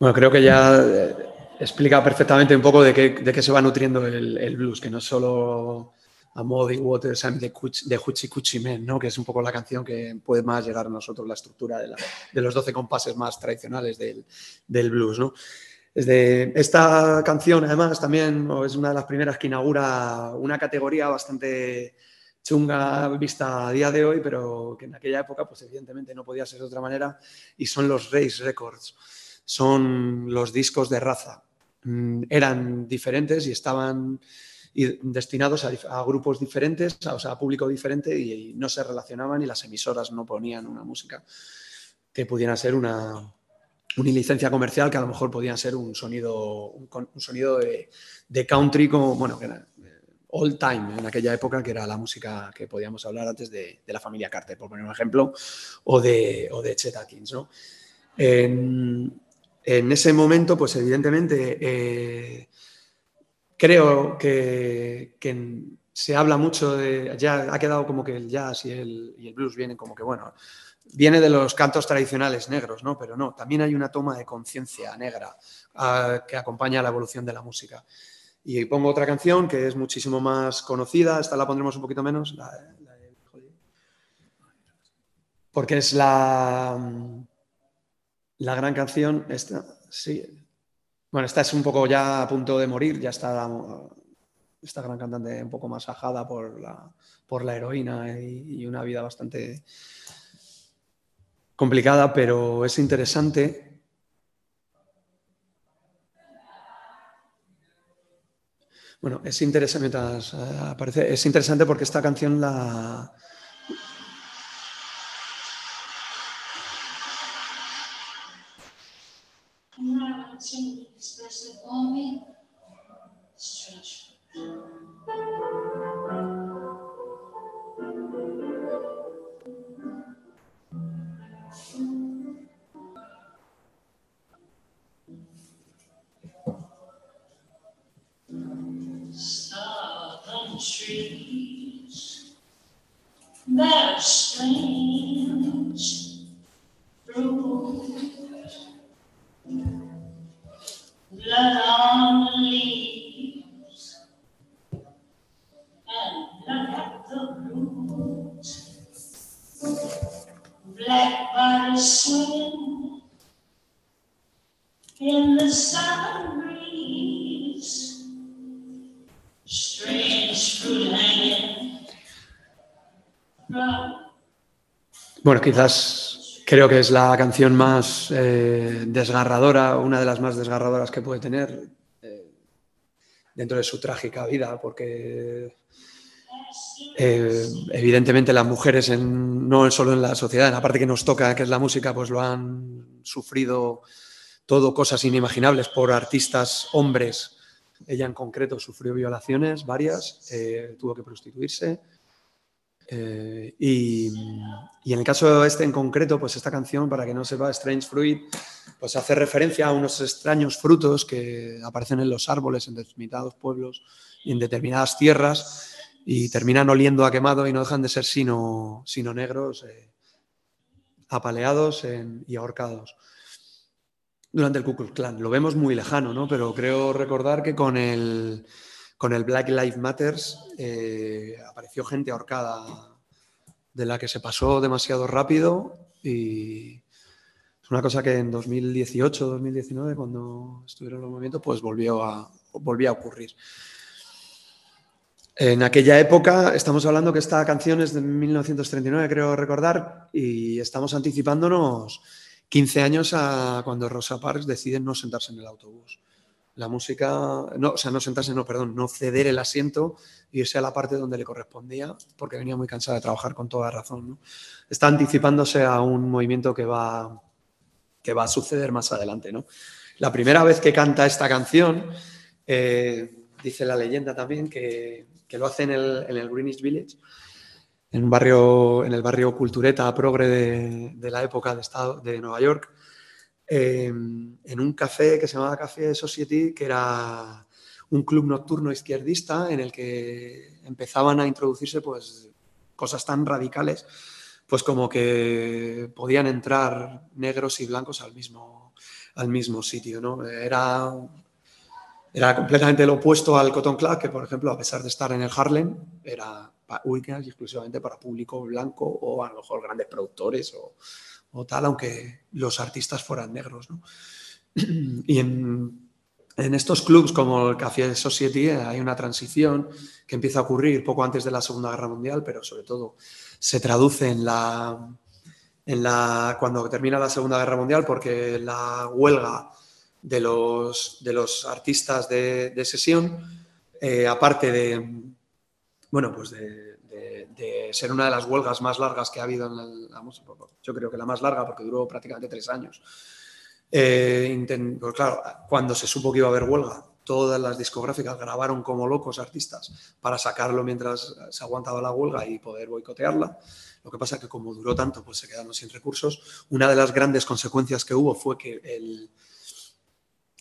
Bueno, creo que ya eh, explica perfectamente un poco de qué, se va nutriendo el, blues, que no es solo a Muddy Waters and the, de Hoochie Coochie Men, ¿no? que es un poco la canción que puede más llegar a nosotros, la estructura de, los 12 compases más tradicionales del, blues. ¿no? esta canción, además, también es una de las primeras que inaugura una categoría bastante chunga vista a día de hoy, pero que en aquella época, pues evidentemente no podía ser de otra manera, y son los Race Records son los discos de raza. Mm, eran diferentes y estaban destinados a, grupos diferentes, o a público diferente y, no se relacionaban y las emisoras no ponían una música que pudiera ser una, licencia comercial que a lo mejor podía ser un sonido, un, sonido de, country como, bueno, que era eh, old time en aquella época, que era la música que podíamos hablar antes de, la familia Carter, por poner un ejemplo, o de, o de Chet Atkins, ese momento, pues evidentemente, eh, creo que, se habla mucho de, ya ha quedado como que el jazz y el, blues vienen como que, bueno, viene de los cantos tradicionales negros, ¿no? Pero no, también hay una toma de conciencia negra ah, que acompaña la evolución de la música. Y pongo otra canción que es muchísimo más conocida, esta la pondremos un poquito menos, porque es la, la gran canción, esta, sí. Bueno, esta es un poco ya a punto de morir, ya está esta gran cantante un poco más ajada por la, por la heroína y, una vida bastante complicada, pero es interesante. Bueno, es interesante, mientras, eh, aparece, es interesante porque esta canción la... opportunity for me. stretch. Trees, there's strange. Leaves and the. Blackbirds swing in the sun breeze. Strange fruit hanging Bueno, quizás creo que es la canción más eh, desgarradora, una de las más desgarradoras que puede tener eh, dentro de su trágica vida, porque eh, evidentemente las mujeres, en- no solo en la sociedad, en la parte que nos toca, que es la música, pues lo han sufrido todo, cosas inimaginables por artistas hombres. Ella en concreto sufrió violaciones, varias, tuvo que prostituirse. Eh, y, en el caso este en concreto, pues esta canción, para que no sepa, Strange Fruit, pues hace referencia a unos extraños frutos que aparecen en los árboles en determinados pueblos y en determinadas tierras y terminan oliendo a quemado y no dejan de ser sino, sino negros, eh, apaleados y ahorcados durante el Ku Klux Klan. Lo vemos muy lejano, ¿no? Pero creo recordar que con el, con el Black Lives Matters eh, apareció gente ahorcada de la que se pasó demasiado rápido y es una cosa que en 2018, 2019, cuando estuvieron los movimientos, pues volvió a, volvió a ocurrir. En aquella época, estamos hablando que esta canción es de 1939, creo recordar, y estamos anticipándonos 15 años a cuando Rosa Parks decide no sentarse en el autobús. La música, no, o sea, no sentarse, no, perdón, no ceder el asiento e irse a la parte donde le correspondía, porque venía muy cansada de trabajar con toda razón. ¿no? Está anticipándose a un movimiento que va, que va a suceder más adelante. ¿no? La primera vez que canta esta canción, eh, dice la leyenda también que, que lo hace en el, en el Greenwich Village, en, un barrio, en el barrio cultureta progre de, de la época de, estado, de Nueva York, eh, en un café que se llamaba Café Society, que era un club nocturno izquierdista en el que empezaban a introducirse pues, cosas tan radicales pues como que podían entrar negros y blancos al mismo, al mismo sitio. ¿no? Era, era completamente lo opuesto al Cotton Club, que por ejemplo, a pesar de estar en el Harlem, era pa- única y exclusivamente para público blanco o a lo mejor grandes productores o, o tal, aunque los artistas fueran negros. ¿no? Y en, estos clubs como el Café Society eh, hay una transición que empieza a ocurrir poco antes de la Segunda Guerra Mundial, pero sobre todo se traduce en la, en la cuando termina la Segunda Guerra Mundial, porque la huelga de los, de los artistas de, de sesión, eh, aparte de, bueno, pues de, de- ser una de las huelgas más largas que ha habido en la, música, yo creo que la más larga porque duró prácticamente tres años. Eh, pues claro, cuando se supo que iba a haber huelga, todas las discográficas grabaron como locos artistas para sacarlo mientras se aguantaba la huelga y poder boicotearla. Lo que pasa es que como duró tanto, pues se quedaron sin recursos. Una de las grandes consecuencias que hubo fue que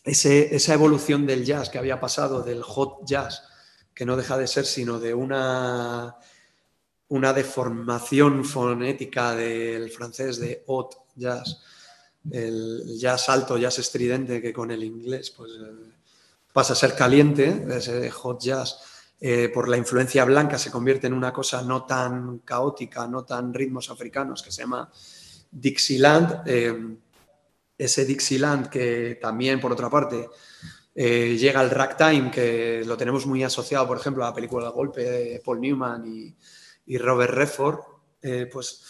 ese- esa evolución del jazz que había pasado, del hot jazz, que no deja de ser sino de una, una deformación fonética del francés de hot jazz, el jazz alto, jazz estridente, que con el inglés pues, eh, pasa a ser caliente, ese hot jazz, eh, por la influencia blanca se convierte en una cosa no tan caótica, no tan ritmos africanos, que se llama Dixieland. eh, ese Dixieland que también, por otra parte, llega al ragtime, que lo tenemos muy asociado, por ejemplo, a la película Golpe de Paul Newman y, y Robert Redford, eh, pues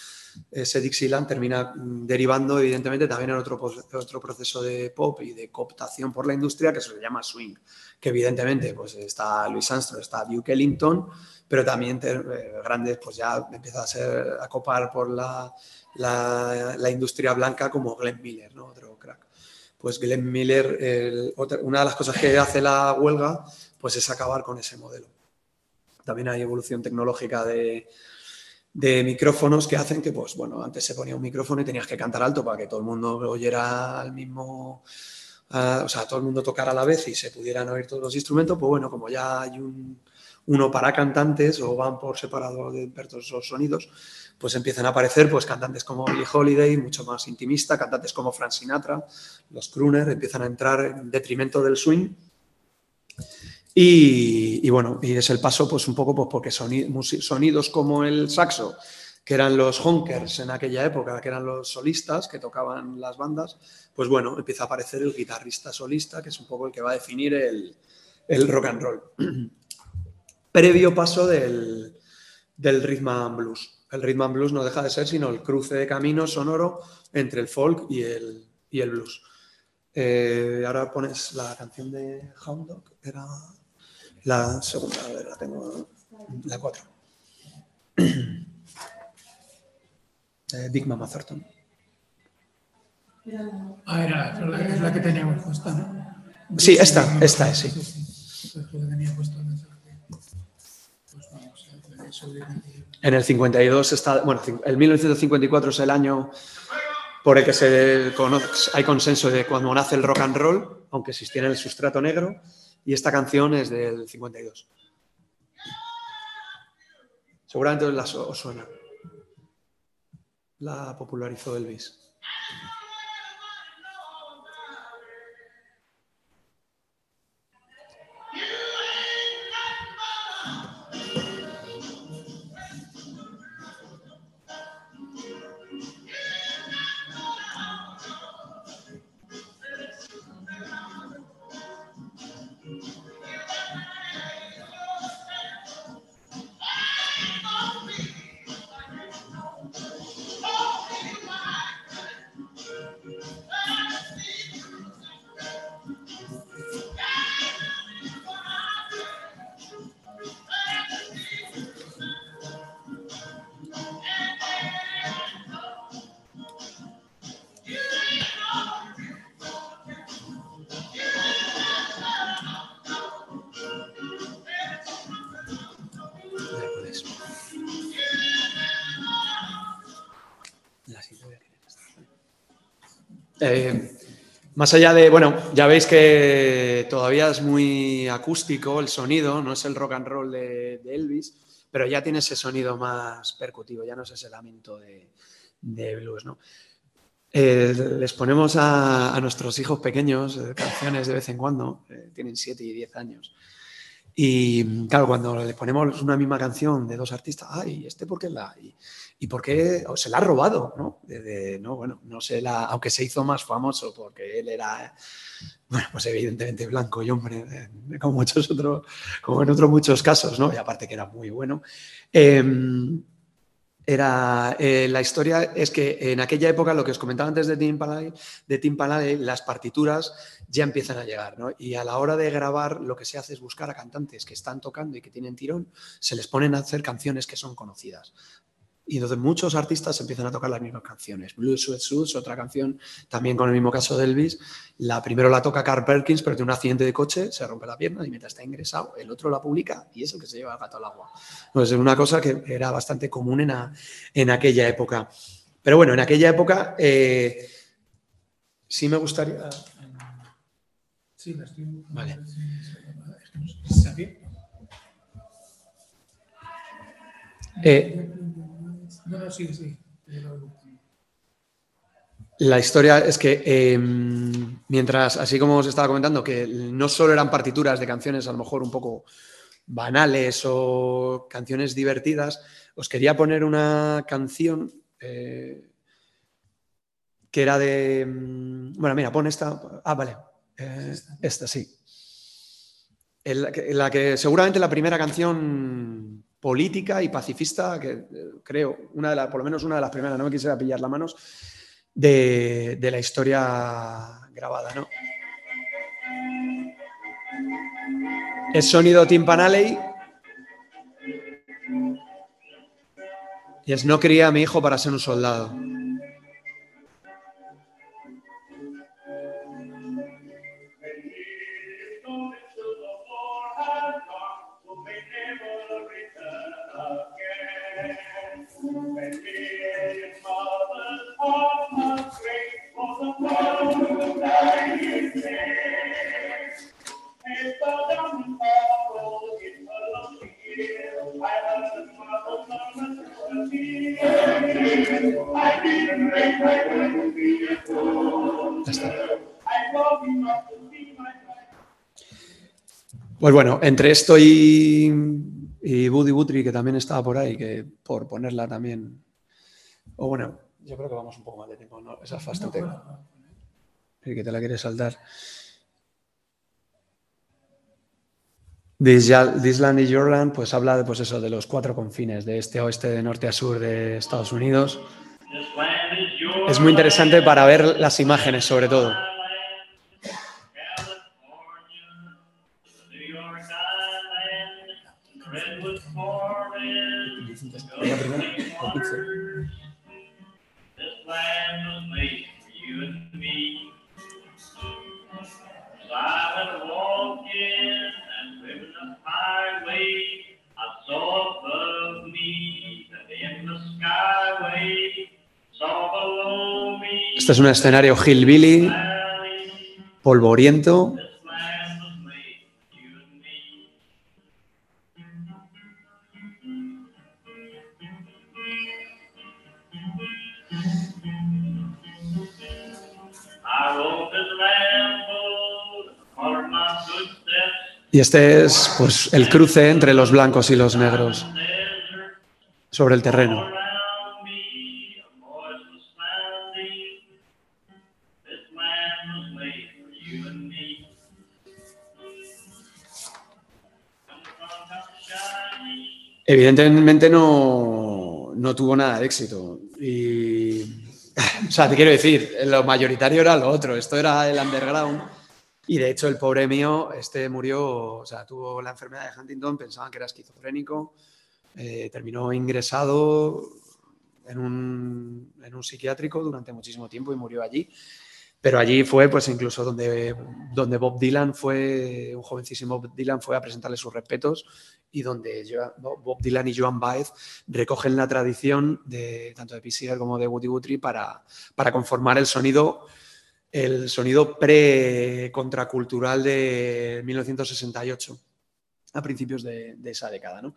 ese Dixieland termina mm, derivando evidentemente también en otro, otro proceso de pop y de cooptación por la industria que se llama swing, que evidentemente pues está Louis Armstrong, está Duke Ellington, pero también eh, grandes pues ya empieza a ser a copar por la, la- la industria blanca como Glenn Miller, ¿no? otro crack. Pues Glenn Miller, el- otra- una de las cosas que hace la huelga pues es acabar con ese modelo. También hay evolución tecnológica de, de micrófonos que hacen que, pues bueno, antes se ponía un micrófono y tenías que cantar alto para que todo el mundo oyera al mismo, o sea, todo el mundo tocara a la vez y se pudieran oír todos los instrumentos, pues bueno, como ya hay un, uno para cantantes o van por separado de todos esos sonidos, pues empiezan a aparecer pues cantantes como Billie Holiday, mucho más intimista, cantantes como Frank Sinatra, los crooner empiezan a entrar en detrimento del swing y, bueno, y es el paso pues un poco pues porque sonidos como el saxo, que eran los honkers en aquella época, que eran los solistas que tocaban las bandas, pues bueno, empieza a aparecer el guitarrista solista, que es un poco el que va a definir el, el rock and roll. Previo paso del, del rhythm and blues. El rhythm and blues no deja de ser sino el cruce de camino sonoro entre el folk y el, y el blues. Eh, ahora pones la canción de Hound Dog, era la segunda, a ver, la tengo, la cuatro. Eh, Big Mama Thornton. Ah, era la, es la que teníamos puesta, ¿no? Sí, esta, esta es, sí. Pues en el mensaje. Pues vamos a ver eso de En el 52 está, bueno, el 1954 es el año por el que se conoce, hay consenso de cuando nace el rock and roll, aunque existiera el sustrato negro, y esta canción es del 52. Seguramente os, suena. La popularizó Elvis. Eh, más allá de, bueno, ya veis que todavía es muy acústico el sonido, no es el rock and roll de, Elvis, pero ya tiene ese sonido más percutivo, ya no es ese lamento de, blues, ¿no? Eh, les ponemos a, nuestros hijos pequeños eh, canciones de vez en cuando, tienen 7 y 10 años. Y claro, cuando le ponemos una misma canción de dos artistas, ay, ¿este por qué la? Y, ¿y por qué? Se la ha robado, ¿no? No, bueno, no se la, aunque se hizo más famoso porque él era, bueno, pues evidentemente blanco y hombre, eh, como muchos otros, como en otros muchos casos, ¿no? Y aparte que era muy bueno. Em, era, eh, la historia es que en aquella época, lo que os comentaba antes de Tim de Tim Palay, las partituras ya empiezan a llegar, ¿no? Y a la hora de grabar, lo que se hace es buscar a cantantes que están tocando y que tienen tirón, se les ponen a hacer canciones que son conocidas. Y entonces muchos artistas empiezan a tocar las mismas canciones. Blue Sweat Shoes, otra canción, también con el mismo caso de Elvis. La primero la toca Carl Perkins, pero tiene un accidente de coche, se rompe la pierna y mientras está ingresado, el otro la publica y es el que se lleva el gato al agua. Pues es una cosa que era bastante común en, a- en aquella época. Pero bueno, en aquella época eh, sí me gustaría... Sí, la estoy. Vale. Eh, No, no, sí, sí. La historia es que eh, mientras, así como os estaba comentando, que no solo eran partituras de canciones a lo mejor un poco banales o canciones divertidas, os quería poner una canción eh, que era de... mm, Bueno, mira, pon esta... Ah, vale. eh, esta, sí. La que seguramente la primera canción política y pacifista, que eh, creo, una de la, por lo menos una de las primeras, no me quisiera pillar las manos, de, la historia grabada, ¿no? Es sonido timpanale y es no quería a mi hijo para ser un soldado. Pues bueno, entre esto y, y Buddy Guthrie, que también estaba por ahí, que por ponerla también. O bueno, yo creo que vamos un poco más de tiempo, ¿no? Esa es bastante. Sí, que te la quieres saltar. This, Ya- This Land is Your Land, pues habla de, pues eso, de los cuatro confines, de este a oeste, de norte a sur de Estados Unidos. Es muy interesante para ver las imágenes, sobre todo. Este es un escenario hillbilly, polvoriento. Y este es pues, el cruce entre los blancos y los negros sobre el terreno. Evidentemente no, no tuvo nada de éxito. O sea, te quiero decir, lo mayoritario era lo otro. Esto era el underground. Y de hecho, el pobre mío, este murió, o sea, tuvo la enfermedad de Huntington, pensaban que era esquizofrénico, eh, terminó ingresado en un, en un psiquiátrico durante muchísimo tiempo y murió allí. Pero allí fue, pues, incluso donde, donde Bob Dylan fue, un jovencísimo Bob Dylan fue a presentarle sus respetos y donde Bob Dylan y Joan Baez recogen la tradición de tanto de Seeger como de Woody Guthrie para, para conformar el sonido, el sonido pre-contracultural de 1968, a principios de, de esa década, ¿no?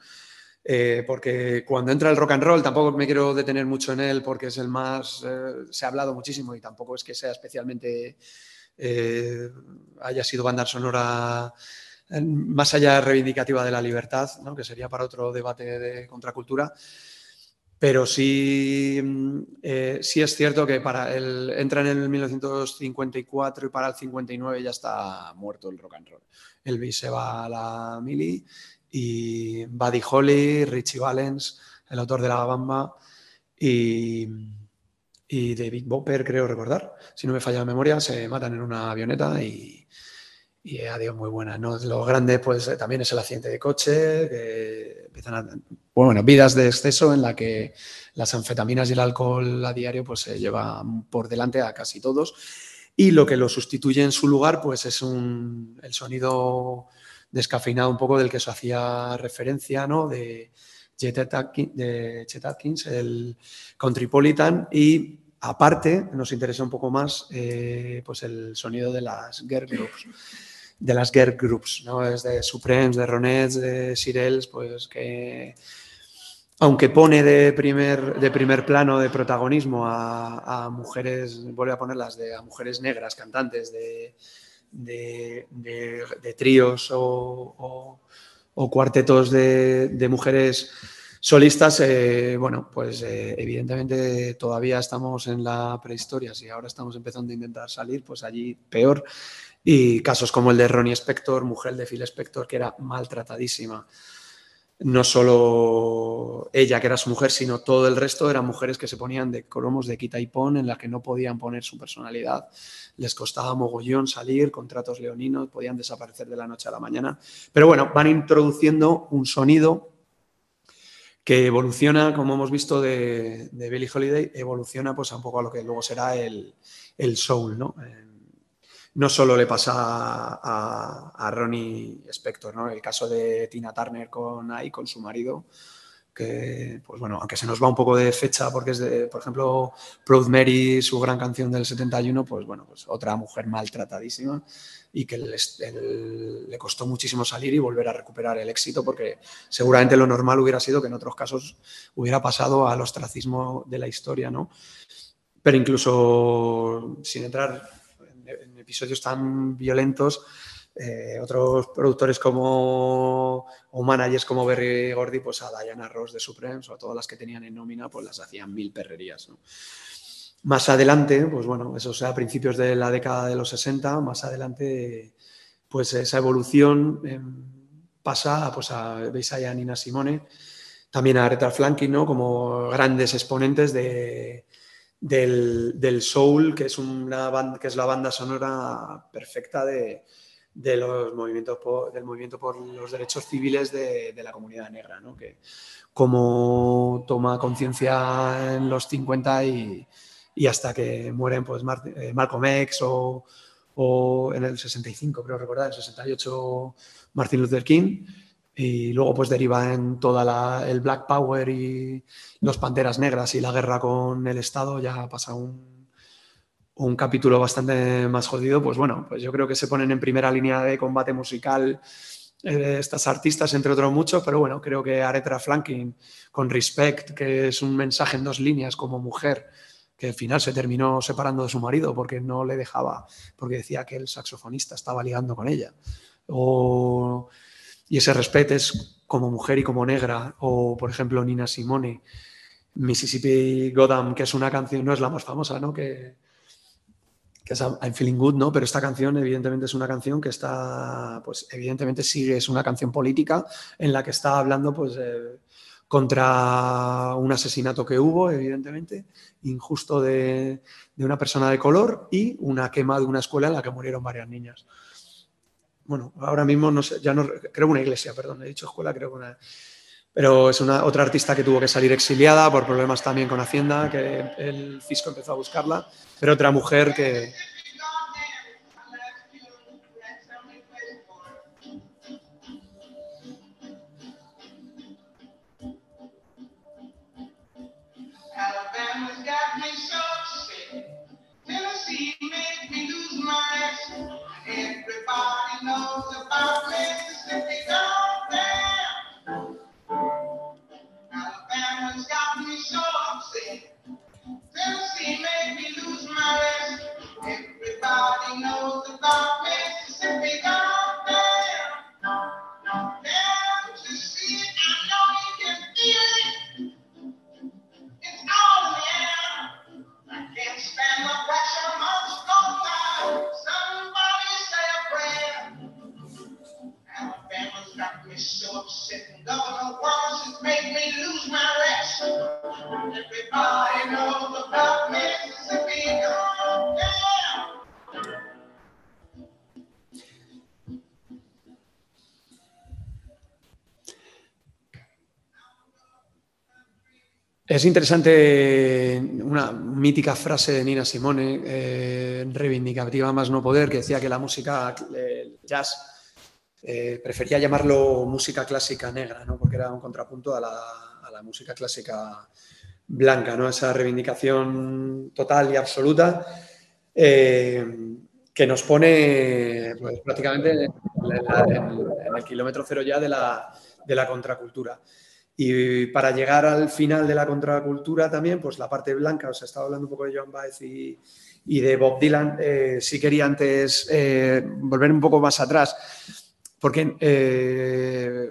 Eh, porque cuando entra el rock and roll, tampoco me quiero detener mucho en él porque es el más, eh, se ha hablado muchísimo y tampoco es que sea especialmente, eh, haya sido banda sonora eh, más allá reivindicativa de la libertad, ¿no? que sería para otro debate de contracultura. Pero sí, mm, sí es cierto que para el, entra en el 1954 y para el 59 ya está muerto el rock and roll. Elvis se va a la mili y Buddy Holly, Richie Valens, el autor de La Bamba y, y David Bopper, creo recordar, si no me falla la memoria, se matan en una avioneta y, y adiós, muy buena. ¿no? Lo grande pues también es el accidente de coche, que empiezan a, bueno, vidas de exceso en la que las anfetaminas y el alcohol a diario pues se llevan por delante a casi todos y lo que lo sustituye en su lugar pues es un, el sonido descafeinado un poco del que se hacía referencia, ¿no? De Chet Atkins, de Chet Atkins, el Countrypolitan y aparte nos interesa un poco más eh, pues el sonido de las girl groups de las girl groups, ¿no? Es de Supremes, de Ronettes, de Sirels, pues que aunque pone de primer, de primer plano de protagonismo a, a mujeres, vuelve a ponerlas de a mujeres negras, cantantes de, de, tríos o, cuartetos de, de mujeres solistas, eh, bueno, pues eh, evidentemente todavía estamos en la prehistoria, si ahora estamos empezando a intentar salir, pues allí peor. Y casos como el de Ronnie Spector, mujer de Phil Spector, que era maltratadísima no solo ella, que era su mujer, sino todo el resto eran mujeres que se ponían de cromos de quita y pon en las que no podían poner su personalidad. Les costaba mogollón salir, contratos leoninos, podían desaparecer de la noche a la mañana. Pero bueno, van introduciendo un sonido que evoluciona, como hemos visto de, de Billie Holiday, evoluciona pues un poco a lo que luego será el, el soul, ¿no? Eh, no solo le pasa a, a Ronnie Spector, ¿no? El caso de Tina Turner con con su marido, pues bueno, aunque se nos va un poco de fecha, porque es de, por ejemplo, Proud Mary, su gran canción del 71, pues bueno, pues otra mujer maltratadísima y que le costó muchísimo salir y volver a recuperar el éxito, porque seguramente lo normal hubiera sido que en otros casos hubiera pasado al ostracismo de la historia, ¿no? Pero incluso sin entrar en, en episodios tan violentos, eh, otros productores como o managers como Berry Gordy, pues a Diana Ross de Supremes o a todas las que tenían en nómina, pues las hacían mil perrerías. Más adelante, pues bueno, eso sea a principios de la década de los 60, más adelante, pues esa evolución eh, pasa pues, a, veis ahí a Nina Simone, también a Aretha Franklin, ¿no? Como grandes exponentes de, del, del soul, que es, una banda, que es la banda sonora perfecta de, de los movimientos por, del movimiento por los derechos civiles de, la comunidad negra, ¿no? que como toma conciencia en los 50 y, hasta que mueren pues, Mar- eh, Malcolm X o, o en el 65, creo recordar, en el 68 Martin Luther King y luego pues deriva en toda la, el Black Power y los Panteras Negras y la guerra con el Estado, ya pasa un, un capítulo bastante más jodido, pues bueno, pues yo creo que se ponen en primera línea de combate musical eh, estas artistas, entre otros muchos, pero bueno, creo que Aretha Franklin con Respect, que es un mensaje en dos líneas como mujer, que al final se terminó separando de su marido porque no le dejaba, porque decía que el saxofonista estaba ligando con ella. O, y ese respeto es como mujer y como negra, o por ejemplo Nina Simone, Mississippi Goddam, que es una canción, no es la más famosa, ¿no? Que, que es I'm Feeling Good, ¿no? Pero esta canción, evidentemente, es una canción que está, pues, evidentemente sigue, es una canción política en la que está hablando, pues, eh, contra un asesinato que hubo, evidentemente, injusto de, de una persona de color y una quema de una escuela en la que murieron varias niñas. Bueno, ahora mismo no sé, ya no, creo una iglesia, perdón, he dicho escuela, creo una, pero es una otra artista que tuvo que salir exiliada por problemas también con Hacienda, que el fisco empezó a buscarla, pero otra mujer que... Es interesante una mítica frase de Nina Simone, eh, reivindicativa más no poder, que decía que la música eh, jazz eh, prefería llamarlo música clásica negra, ¿no? porque era un contrapunto a la, música clásica blanca, ¿no? esa reivindicación total y absoluta que nos pone pues, prácticamente en, en- en el kilómetro cero ya de la, de la contracultura. Y para llegar al final de la contracultura también, pues la parte blanca, os estaba hablando un poco de Joan Baez y, de Bob Dylan, eh, sí quería antes eh, volver un poco más atrás, porque eh,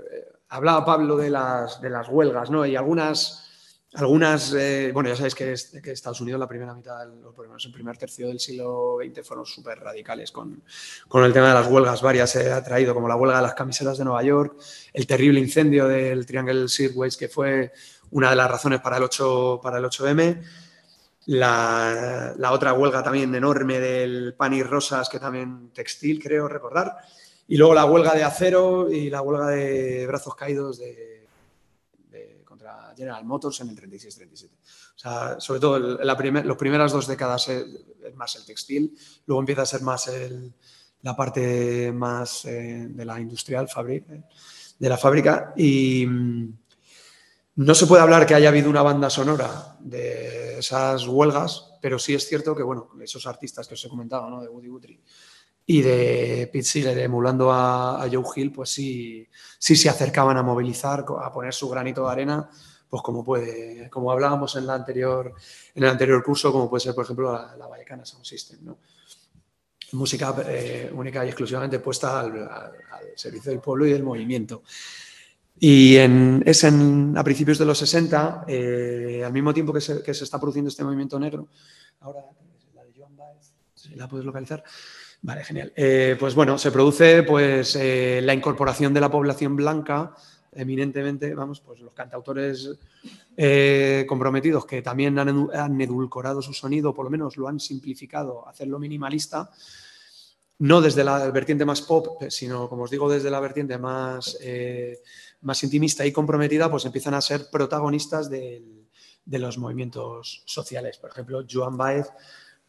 hablaba Pablo de las huelgas, ¿no? Y algunas algunas, eh, bueno, ya sabéis que, es- que Estados Unidos la primera mitad, o por el primer tercio del siglo XX fueron súper radicales con, con el tema de las huelgas. Varias se ha traído, como la huelga de las camisetas de Nueva York, el terrible incendio del Triangle Shirtwaist, que fue una de las razones para el, 8, para el 8M. La, la otra huelga también enorme del pan y rosas, que también textil, creo recordar. Y luego la huelga de acero y la huelga de brazos caídos de, General Motors en el 36-37. O sea, sobre todo las primeras dos décadas es, más el textil, luego empieza a ser más el- la parte más eh, de la industrial, fabri- eh, de la fábrica. Y mm, no se puede hablar que haya habido una banda sonora de esas huelgas, pero sí es cierto que, bueno, esos artistas que os he comentado, ¿no? De Woody Guthrie y de Pete Seeger emulando a, a Joe Hill, pues sí, sí se acercaban a movilizar, a poner su granito de arena, pues como puede, como hablábamos en, la anterior, en el anterior curso, como puede ser, por ejemplo, la, la Sound System. Música eh, única y exclusivamente puesta al, servicio del pueblo y del movimiento. Y en, es en, a principios de los 60, eh, al mismo tiempo que se, está produciendo este movimiento negro, ahora la de Joan Baez, si la puedes localizar. Vale, genial. Eh, pues bueno, se produce pues la incorporación de la población blanca, eminentemente, vamos, pues los cantautores eh, comprometidos que también han, han edulcorado su sonido, por lo menos lo han simplificado, hacerlo minimalista, no desde la vertiente más pop, sino, como os digo, desde la vertiente más, eh, más intimista y comprometida, pues empiezan a ser protagonistas de los movimientos sociales. Por ejemplo, Joan Baez,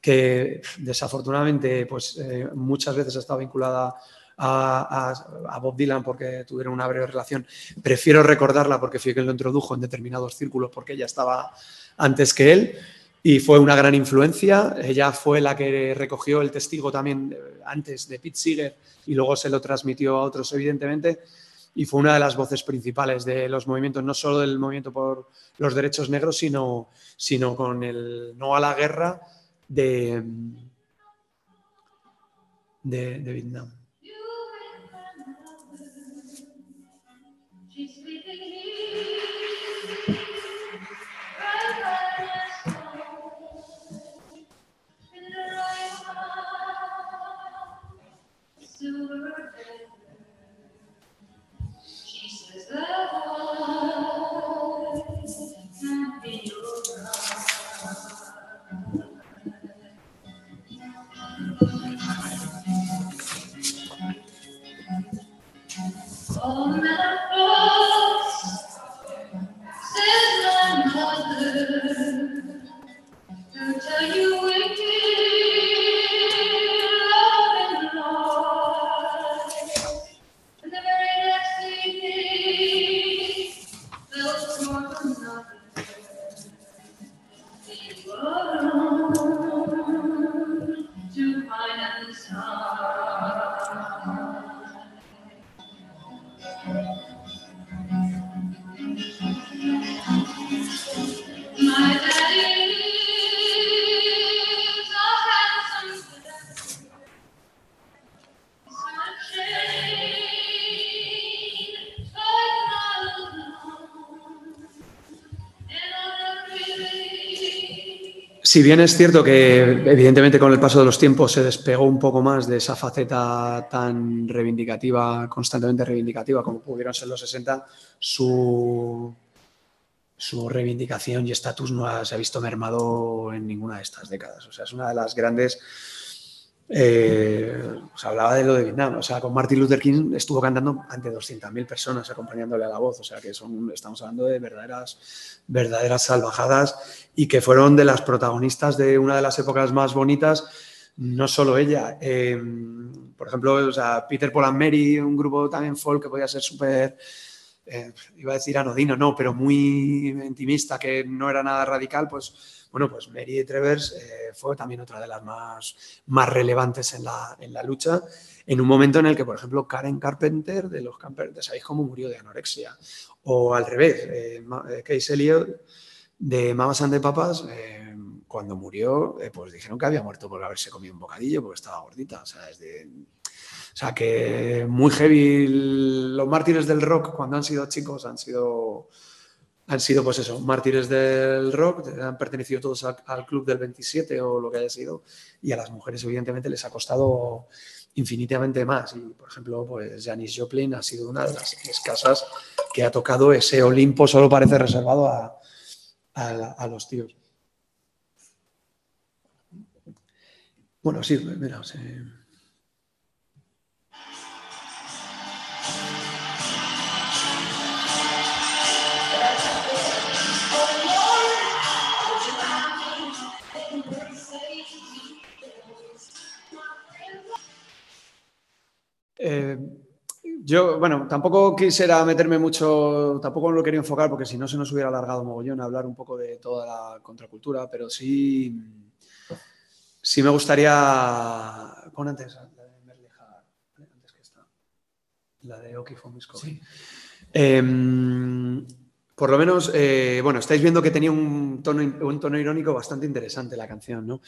que desafortunadamente pues, eh, muchas veces ha estado vinculada a, Bob Dylan porque tuvieron una breve relación. Prefiero recordarla porque fue quien lo introdujo en determinados círculos porque ella estaba antes que él y fue una gran influencia. Ella fue la que recogió el testigo también eh, antes de Pete Seeger y luego se lo transmitió a otros, evidentemente. Y fue una de las voces principales de los movimientos, no solo del movimiento por los derechos negros, sino, sino con el no a la guerra de, de Vietnam. Si bien es cierto que evidentemente con el paso de los tiempos se despegó un poco más de esa faceta tan reivindicativa, constantemente reivindicativa como pudieron ser los 60, su, su reivindicación y estatus no se ha visto mermado en ninguna de estas décadas. O sea, es una de las grandes... eh, se hablaba de lo de Vietnam, o sea, con Martin Luther King estuvo cantando ante 200.000 personas acompañándole a la voz, o sea, que son, estamos hablando de verdaderas, verdaderas salvajadas y que fueron de las protagonistas de una de las épocas más bonitas, no solo ella. eh, por ejemplo, o sea, Peter Paul and Mary, un grupo también folk que podía ser súper, eh, iba a decir anodino, no, pero muy intimista, que no era nada radical, pues bueno, pues Mary Travers eh, fue también otra de las más, más relevantes en la, en la lucha, en un momento en el que, por ejemplo, Karen Carpenter de los Carpenter, ¿sabéis cómo murió de anorexia? O al revés, eh, eh, Case Elliot de Mamas and the Papas, eh, cuando murió, eh, pues dijeron que había muerto por haberse comido un bocadillo porque estaba gordita. O sea, o sea, que muy heavy. Los mártires del rock, cuando han sido chicos, han sido, han sido, pues eso, mártires del rock, han pertenecido todos al, club del 27 o lo que haya sido, y a las mujeres, evidentemente, les ha costado infinitamente más. Y, por ejemplo, pues Janis Joplin ha sido una de las escasas que ha tocado ese Olimpo, solo parece reservado a, a- los tíos. Bueno, sí, mira, sí. Eh, yo, bueno, tampoco quisiera meterme mucho, tampoco lo quería enfocar porque si no se nos hubiera alargado mogollón a hablar un poco de toda la contracultura, pero sí, sí me gustaría. Pon antes la de Merle Haggard, ¿vale? antes que esta. La de Oki for Miss Coffee. Por lo menos, eh, bueno, estáis viendo que tenía un tono, irónico bastante interesante la canción, ¿no?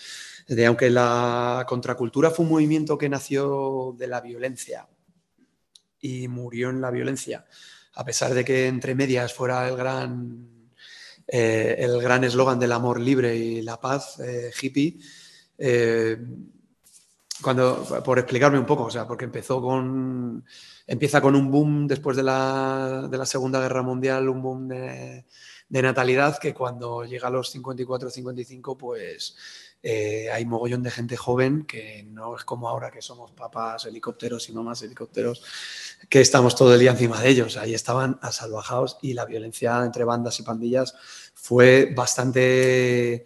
De, aunque la contracultura fue un movimiento que nació de la violencia y murió en la violencia, a pesar de que entre medias fuera el gran eh, el gran eslogan del amor libre y la paz eh, hippie, cuando, por explicarme un poco, o sea, porque empezó con, empieza con un boom después de la, de la Segunda Guerra Mundial, un boom de, natalidad que cuando llega a los 54 55, pues eh, hay mogollón de gente joven que no es como ahora que somos papás helicópteros y mamás helicópteros, que estamos todo el día encima de ellos. Ahí estaban asalvajados y la violencia entre bandas y pandillas fue bastante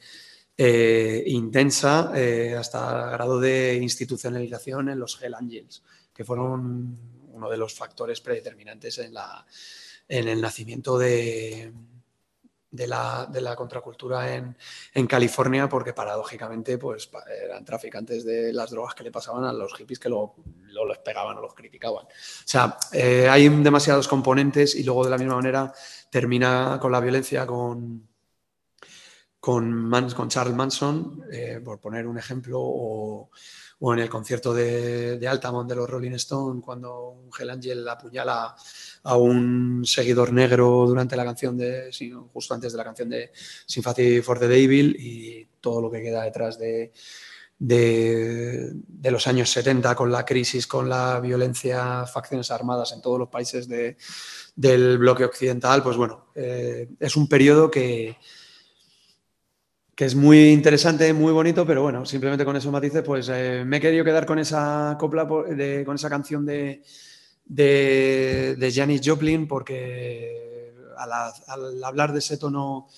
eh, intensa eh, hasta grado de institucionalización en los Hell Angels, que fueron uno de los factores predeterminantes en, la, en el nacimiento de, de, la, de la contracultura en, en, California, porque paradójicamente pues, eran traficantes de las drogas que le pasaban a los hippies que lo, lo les pegaban o los criticaban. O sea, eh, hay demasiados componentes y luego de la misma manera termina con la violencia, con con, Man, con Charles Manson, eh, por poner un ejemplo, o en el concierto de, Altamont de los Rolling Stones, cuando un Hell Angel apuñala a un seguidor negro durante la canción de, justo antes de la canción de Sympathy for the Devil y todo lo que queda detrás de, de, los años 70 con la crisis, con la violencia, facciones armadas en todos los países de, del bloque occidental, pues bueno, eh, es un periodo que, que es muy interesante, muy bonito, pero bueno, simplemente con esos matices, pues eh, me he querido quedar con esa copla, de, con esa canción de, de, de Janis Joplin, porque al, hablar de ese tono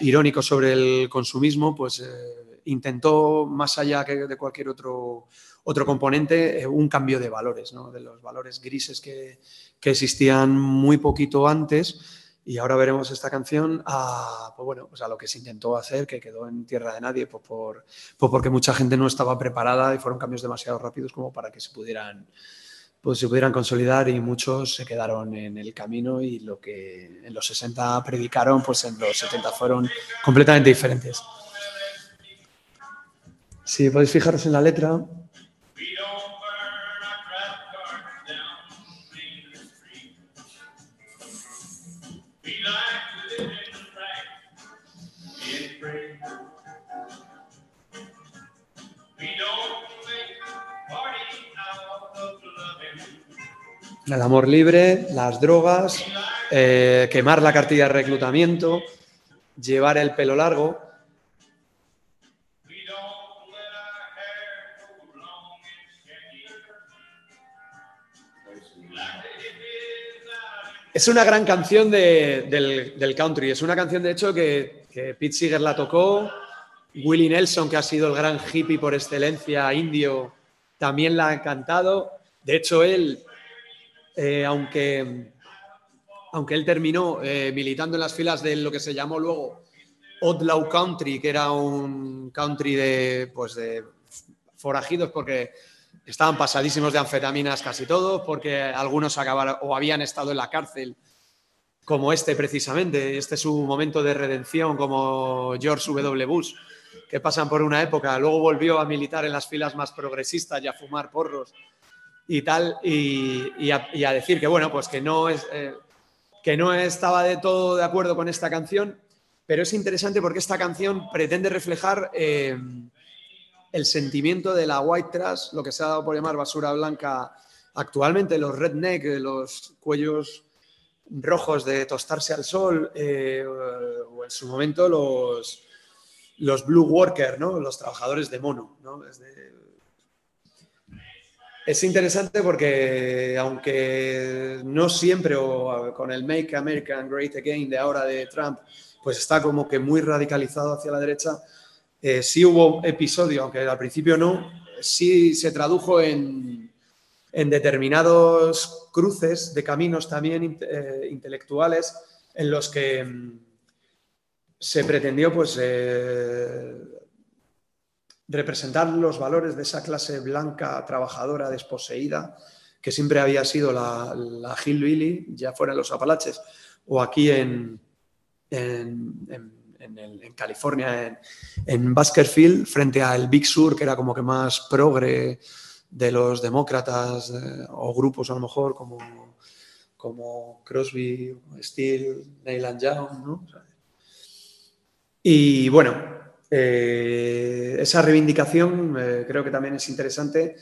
irónico sobre el consumismo, pues eh, intentó, más allá que de cualquier otro, otro componente, eh, un cambio de valores, ¿no? de los valores grises que, que existían muy poquito antes y ahora veremos esta canción a, pues bueno, pues a lo que se intentó hacer, que quedó en tierra de nadie, pues, por, pues porque mucha gente no estaba preparada y fueron cambios demasiado rápidos como para que se pudieran, pues se pudieran consolidar y muchos se quedaron en el camino y lo que en los 60 predicaron, pues en los 70 fueron completamente diferentes. Si podéis fijaros en la letra, el amor libre, las drogas, eh, quemar la cartilla de reclutamiento, llevar el pelo largo. Es una gran canción de, del, country. Es una canción, de hecho, que, que Pete Seeger la tocó. Willie Nelson, que ha sido el gran hippie por excelencia indio, también la ha cantado. De hecho, él eh, aunque, aunque él terminó eh, militando en las filas de lo que se llamó luego Outlaw Country, que era un country de, pues de forajidos porque estaban pasadísimos de anfetaminas casi todos, porque algunos acabaron o habían estado en la cárcel, como este precisamente. Este es su momento de redención, como George W. Bush, que pasan por una época. Luego volvió a militar en las filas más progresistas y a fumar porros y tal, y, a, decir que, bueno, pues que no es, eh, que no estaba de todo de acuerdo con esta canción, pero es interesante porque esta canción pretende reflejar eh, el sentimiento de la white trash, lo que se ha dado por llamar basura blanca actualmente, los redneck, los cuellos rojos de tostarse al sol, eh, o en su momento los, los blue workers, ¿no? los trabajadores de mono. ¿no? Es interesante porque aunque no siempre, o con el Make America Great Again de ahora de Trump, pues está como que muy radicalizado hacia la derecha, eh, sí hubo episodio, aunque al principio no, sí se tradujo en, en determinados cruces de caminos también eh, intelectuales en los que mm, se pretendió pues eh, representar los valores de esa clase blanca trabajadora desposeída que siempre había sido la, hillbilly, ya fuera en los Apalaches o aquí en, California, en, Baskerville, frente al Big Sur, que era como que más progre de los demócratas eh, o grupos a lo mejor como, como Crosby, Steele, Neyland Young, ¿no? Y bueno, eh, esa reivindicación eh, creo que también es interesante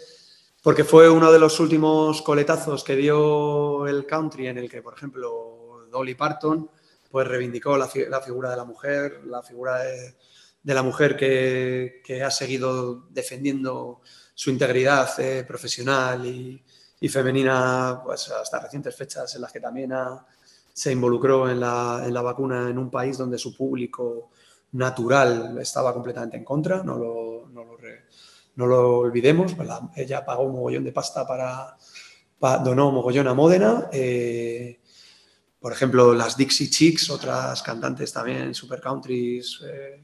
porque fue uno de los últimos coletazos que dio el country en el que, por ejemplo, Dolly Parton pues reivindicó la, fi- la figura de la mujer, la figura de, la mujer que, ha seguido defendiendo su integridad eh, profesional y, y femenina pues, hasta recientes fechas en las que también ha- se involucró en la, en la vacuna en un país donde su público natural estaba completamente en contra, no lo, no lo, re- no lo olvidemos, la- ella pagó un mogollón de pasta para, pa- donó mogollón a Módena, eh, por ejemplo, las Dixie Chicks, otras cantantes también, super countries, eh,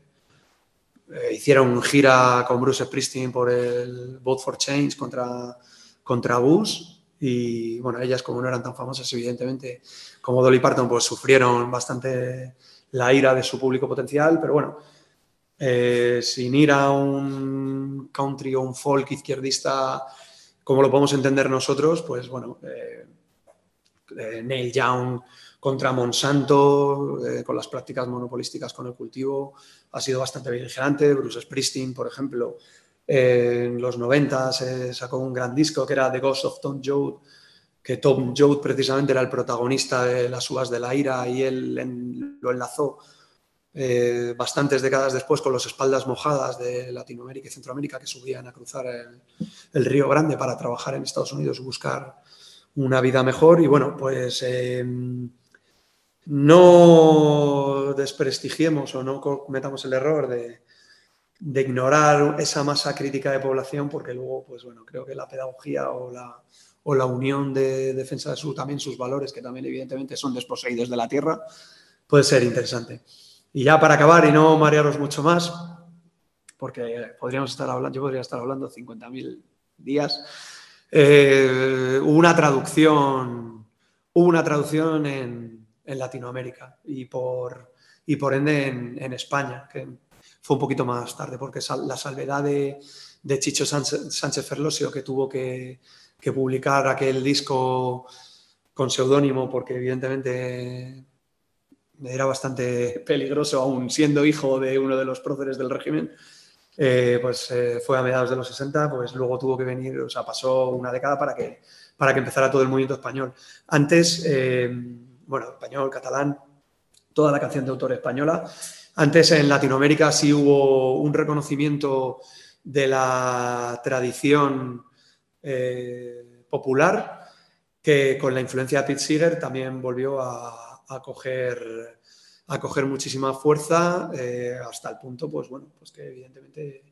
eh, hicieron gira con Bruce Springsteen por el Vote for Change contra, contra Bush y bueno, ellas como no eran tan famosas evidentemente como Dolly Parton pues sufrieron bastante la ira de su público potencial, pero bueno, eh, sin ir a un country o un folk izquierdista como lo podemos entender nosotros, pues bueno, eh, eh, Neil Young contra Monsanto, con las prácticas monopolísticas con el cultivo, ha sido bastante beligerante. Bruce Springsteen, por ejemplo, en los 90 se sacó un gran disco que era The Ghost of Tom Joad, que Tom Joad precisamente era el protagonista de las uvas de la ira y él lo enlazó eh, bastantes décadas después con las espaldas mojadas de Latinoamérica y Centroamérica que subían a cruzar el, Río Grande para trabajar en Estados Unidos y buscar una vida mejor. Y bueno, pues eh, no desprestigiemos o no cometamos el error de, de ignorar esa masa crítica de población, porque luego, pues bueno, creo que la pedagogía o la, o la unión de defensa de su, también sus valores, que también evidentemente son desposeídos de la tierra, puede ser interesante. Y ya para acabar y no marearos mucho más, porque podríamos estar hablando, yo podría estar hablando 50.000 días, eh, una traducción, una traducción en, Latinoamérica y por, y por ende en, España, que fue un poquito más tarde, porque la salvedad de, de Chicho Sánchez Ferlosio, que tuvo que, que publicar aquel disco con seudónimo, porque evidentemente era bastante peligroso, aún siendo hijo de uno de los próceres del régimen, eh, pues eh, fue a mediados de los 60, pues luego tuvo que venir, o sea, pasó una década para que, para que empezara todo el movimiento español. Antes, eh, bueno, español, catalán, toda la canción de autor española. Antes en Latinoamérica sí hubo un reconocimiento de la tradición eh, popular que con la influencia de Pete Seeger también volvió a, coger muchísima fuerza eh, hasta el punto, pues bueno, pues que evidentemente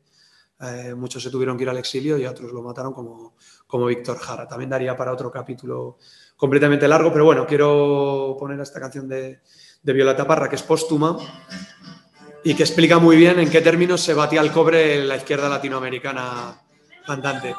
eh, muchos se tuvieron que ir al exilio y otros lo mataron como, como Víctor Jara. También daría para otro capítulo completamente largo, pero bueno, quiero poner esta canción de, de Violeta Parra, que es póstuma y que explica muy bien en qué términos se batía el cobre la izquierda latinoamericana cantante.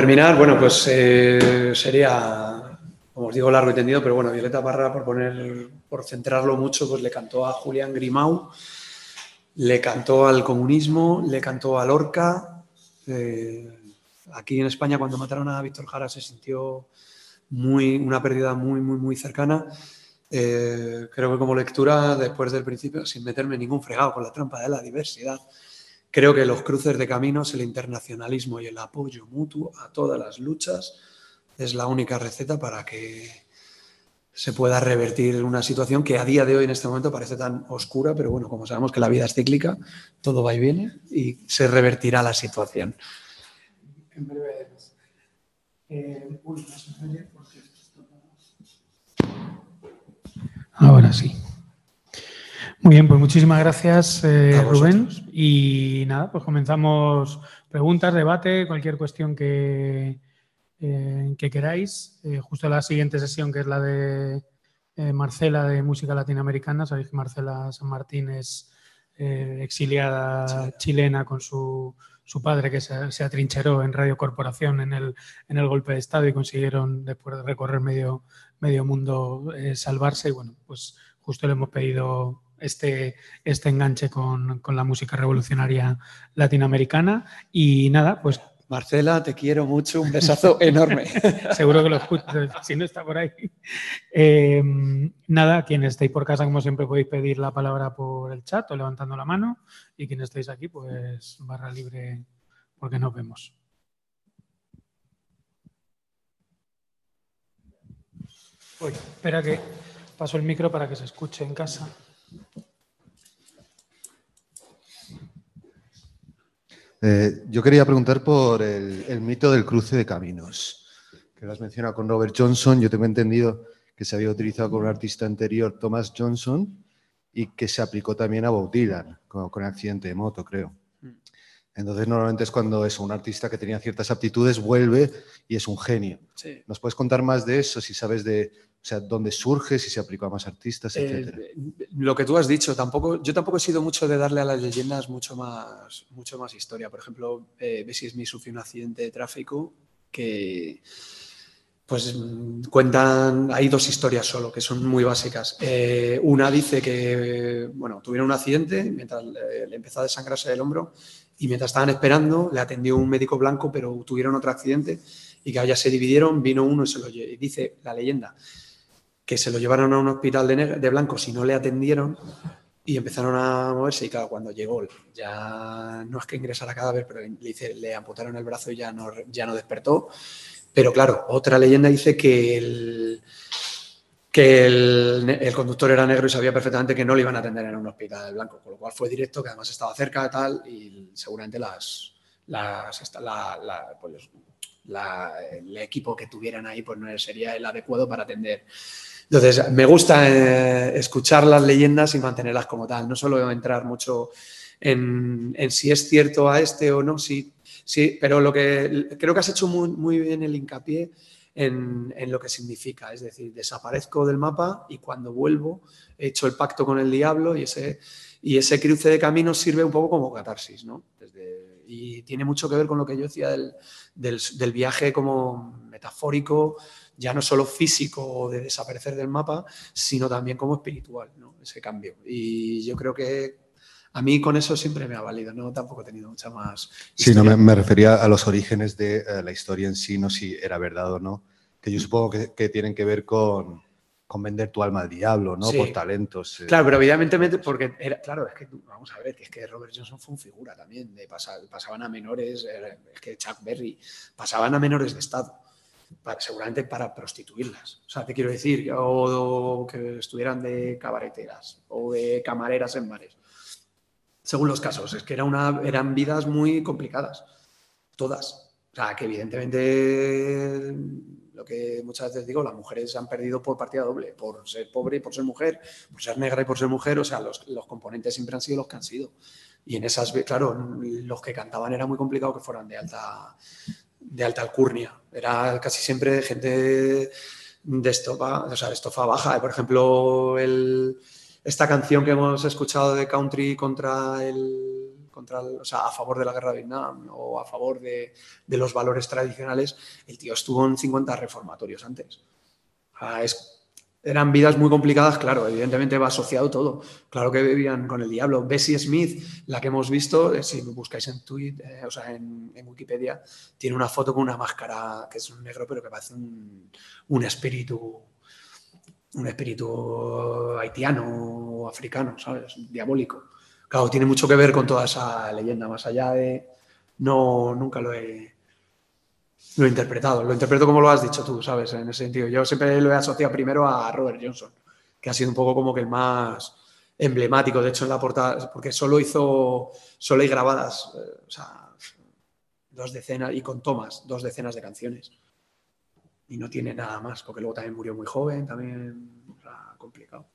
Terminar, bueno, pues eh, sería, como os digo, largo y tendido, pero bueno, Violeta Parra, por poner, por centrarlo mucho, pues le cantó a Julián Grimau, le cantó al comunismo, le cantó a Lorca. eh, aquí en España, cuando mataron a Víctor Jara, se sintió muy, una pérdida muy, muy, muy cercana. Eh, creo que como lectura, después del principio, sin meterme ningún fregado con la trampa de la diversidad, Creo que los cruces de caminos, el internacionalismo y el apoyo mutuo a todas las luchas es la única receta para que se pueda revertir una situación que a día de hoy en este momento parece tan oscura, pero bueno, como sabemos que la vida es cíclica, todo va y viene y se revertirá la situación. En breve. Eh, uy, no se me oye porque esto no- Ahora sí. Muy bien, pues muchísimas gracias, eh, Rubén. Y nada, pues comenzamos preguntas, debate, cualquier cuestión que, eh, que queráis. Eh, justo la siguiente sesión, que es la de Marcela de Música Latinoamericana. Sabéis que Marcela San Martín es exiliada chilena con su, su padre que se, se atrincheró en Radio Corporación en el, en el golpe de Estado y consiguieron, después de recorrer medio, medio mundo, salvarse. Y bueno, pues justo le hemos pedido este, este enganche con, con la música revolucionaria latinoamericana. Y nada, pues Marcela, te quiero mucho, un besazo enorme. seguro que lo escucho, si no está por ahí. Eh, nada, quienes estéis por casa, como siempre, podéis pedir la palabra por el chat o levantando la mano. Y quienes estéis aquí, pues barra libre, porque nos vemos. Uy, espera que paso el micro para que se escuche en casa. Eh, yo quería preguntar por el, el mito del cruce de caminos, que lo has mencionado con Robert Johnson. Yo tengo entendido que se había utilizado con un artista anterior, Thomas Johnson, y que se aplicó también a Bob Dylan, con, con accidente de moto, creo. Entonces, normalmente es cuando es un artista que tenía ciertas aptitudes vuelve y es un genio. Sí. ¿Nos puedes contar más de eso? Si sabes de, o sea, dónde surge, si se aplicó a más artistas, etcétera. Eh, lo que tú has dicho, tampoco, yo tampoco he sido mucho de darle a las leyendas mucho más, mucho más historia. Por ejemplo, eh, Bessie Smith sufrió un accidente de tráfico que, pues, cuentan, hay dos historias solo que son muy básicas. Eh, una dice que, bueno, tuvieron un accidente mientras le, le empezó a desangrarse el hombro y mientras estaban esperando le atendió un médico blanco, pero tuvieron otro accidente y que ya se dividieron, vino uno y se lo y dice la leyenda que se lo llevaron a un hospital de, de blancos y no le atendieron y empezaron a moverse y claro, cuando llegó ya no es que ingresara cadáver, pero le, dice, le amputaron el brazo y ya no, ya no despertó. Pero claro, otra leyenda dice que el, que el, conductor era negro y sabía perfectamente que no le iban a atender en un hospital blanco, con lo cual fue directo, que además estaba cerca tal y seguramente las, las, la- pues, la- el equipo que tuvieran ahí pues no sería el adecuado para atender. Entonces, me gusta eh, escuchar las leyendas y mantenerlas como tal, no solo entrar mucho en, si es cierto a este o no, sí, pero lo que creo que has hecho muy, muy bien el hincapié en, en lo que significa, es decir, desaparezco del mapa y cuando vuelvo he hecho el pacto con el diablo y ese, y ese cruce de caminos sirve un poco como catarsis, ¿no? Y tiene mucho que ver con lo que yo decía del- del viaje como metafórico, ya no solo físico de desaparecer del mapa, sino también como espiritual, ¿no? Ese cambio. Y yo creo que a mí con eso siempre me ha valido, ¿no? Tampoco he tenido mucha más... Sí, no, historia. me, me refería a los orígenes de eh, la historia en sí, no si era verdad o no, que yo supongo que, que tienen que ver con, con vender tu alma al diablo, ¿no? Sí. Por talentos. eh. Claro, pero evidentemente, porque era, claro, es que vamos a ver, que es que Robert Johnson fue un figura también, de pasar, pasaban a menores, eh, es que Chuck Berry, pasaban a menores de Estado, seguramente para prostituirlas. O sea, te quiero decir, o, que estuvieran de cabareteras o de camareras en bares. Según los casos, es que era una, eran vidas muy complicadas, todas. O sea, que evidentemente lo que muchas veces digo, las mujeres han perdido por partida doble, por ser pobre y por ser mujer, por ser negra y por ser mujer, o sea, los, los componentes siempre han sido los que han sido. Y en esas, claro, los que cantaban era muy complicado que fueran de alta, de alta alcurnia. Era casi siempre gente de estofa, o sea, estofa baja. Por ejemplo, el, esta canción que hemos escuchado de country contra el, contra el- o sea, a favor de la guerra de Vietnam o a favor de, de los valores tradicionales, el tío estuvo en 50 reformatorios antes. Es- eran vidas muy complicadas, claro, evidentemente va asociado todo. Claro que vivían con el diablo. Bessie Smith, la que hemos visto, eh, si buscáis en Twitter, o sea, en, en Wikipedia, tiene una foto con una máscara que es un negro, pero que parece un, un espíritu, un espíritu haitiano o africano, ¿sabes? Diabólico. Claro, tiene mucho que ver con toda esa leyenda, más allá de. No, nunca lo he, lo interpretado. Lo interpreto como lo has dicho tú, ¿sabes? En ese sentido. Yo siempre lo he asociado primero a Robert Johnson, que ha sido un poco como que el más emblemático. De hecho, en la portada, porque solo hizo, solo hay grabadas, eh, o sea, dos decenas, y con tomas, dos decenas de canciones. Y no tiene nada más, porque luego también murió muy joven, también, o sea, complicado.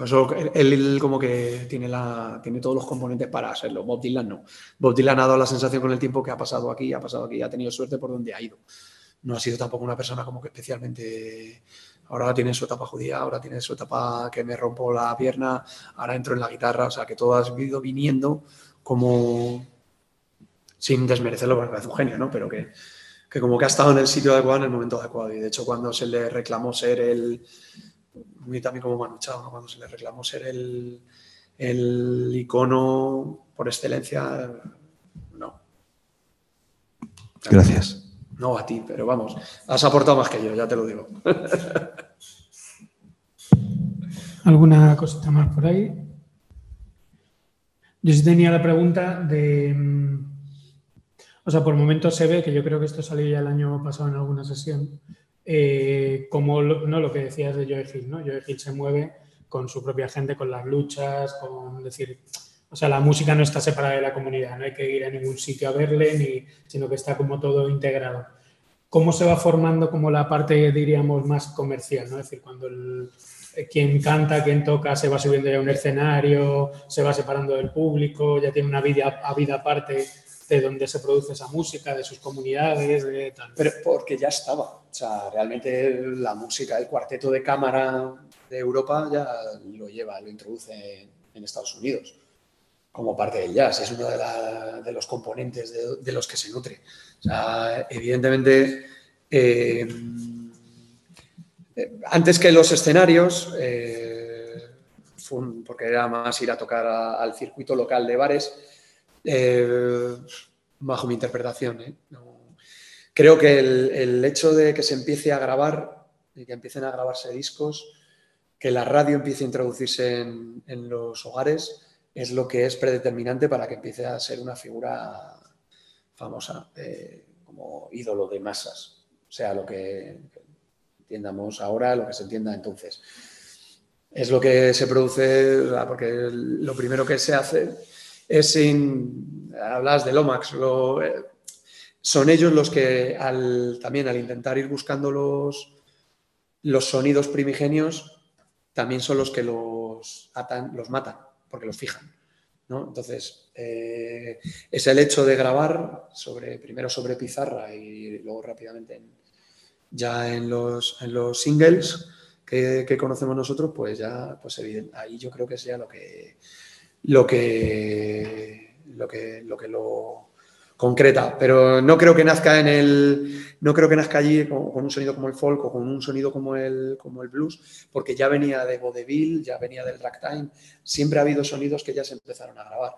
Por eso él, como que tiene, la, tiene todos los componentes para hacerlo. Bob Dylan no. Bob Dylan ha dado la sensación con el tiempo que ha pasado aquí, ha pasado aquí, ha tenido suerte por donde ha ido. No ha sido tampoco una persona como que especialmente. Ahora tiene su etapa judía, ahora tiene su etapa que me rompo la pierna, ahora entro en la guitarra, o sea que todo ha ido viniendo como. sin desmerecerlo, porque parece un genio, ¿no? Pero que, que como que ha estado en el sitio adecuado en el momento adecuado. Y de hecho, cuando se le reclamó ser el. Muy también como Manu Chao, ¿no? Cuando se le reclamó ser el, el icono por excelencia, no. Gracias. No a ti, pero vamos, has aportado más que yo, ya te lo digo. ¿Alguna cosita más por ahí? Yo sí tenía la pregunta de... mm, O sea, por momentos se ve, que yo creo que esto salió ya el año pasado en alguna sesión, eh, como lo, no, lo que decías de Joe Hill, ¿no? Joe Hill se mueve con su propia gente, con las luchas, con decir... O sea, la música no está separada de la comunidad, no hay que ir a ningún sitio a verle, ni, sino que está como todo integrado. ¿Cómo se va formando como la parte, diríamos, más comercial? ¿no? Es decir, cuando eh, quien canta, quien toca, se va subiendo ya a un escenario, se va separando del público, ya tiene una vida, vida aparte de donde se produce esa música, de sus comunidades, de tal. Pero porque ya estaba. O sea, realmente la música, el cuarteto de cámara de Europa ya lo lleva, lo introduce en Estados Unidos como parte del jazz. Es uno de, los componentes de, los que se nutre. O sea, evidentemente, eh, eh, antes que los escenarios, eh, porque era más ir a tocar al circuito local de bares, eh, bajo mi interpretación. ¿eh? Creo que el, hecho de que se empiece a grabar y que empiecen a grabarse discos, que la radio empiece a introducirse en, los hogares, es lo que es predeterminante para que empiece a ser una figura famosa, eh, como ídolo de masas, sea lo que entiendamos ahora, lo que se entienda entonces. Es lo que se produce, porque lo primero que se hace es sin, hablas de Lomax, lo- eh, son ellos los que también al intentar ir buscando los, sonidos primigenios, también son los que los atan, los matan, porque los fijan. ¿no? Entonces, eh, es el hecho de grabar sobre, primero sobre pizarra y luego rápidamente en- ya en los, singles que, conocemos nosotros, pues ya, pues ahí yo creo que es ya lo que lo que lo que lo que concreta. Pero no creo que nazca en el. No creo que nazca allí con, con un sonido como el folk o con un sonido como el, como el blues, porque ya venía de vaudeville, ya venía del ragtime. Siempre ha habido sonidos que ya se empezaron a grabar.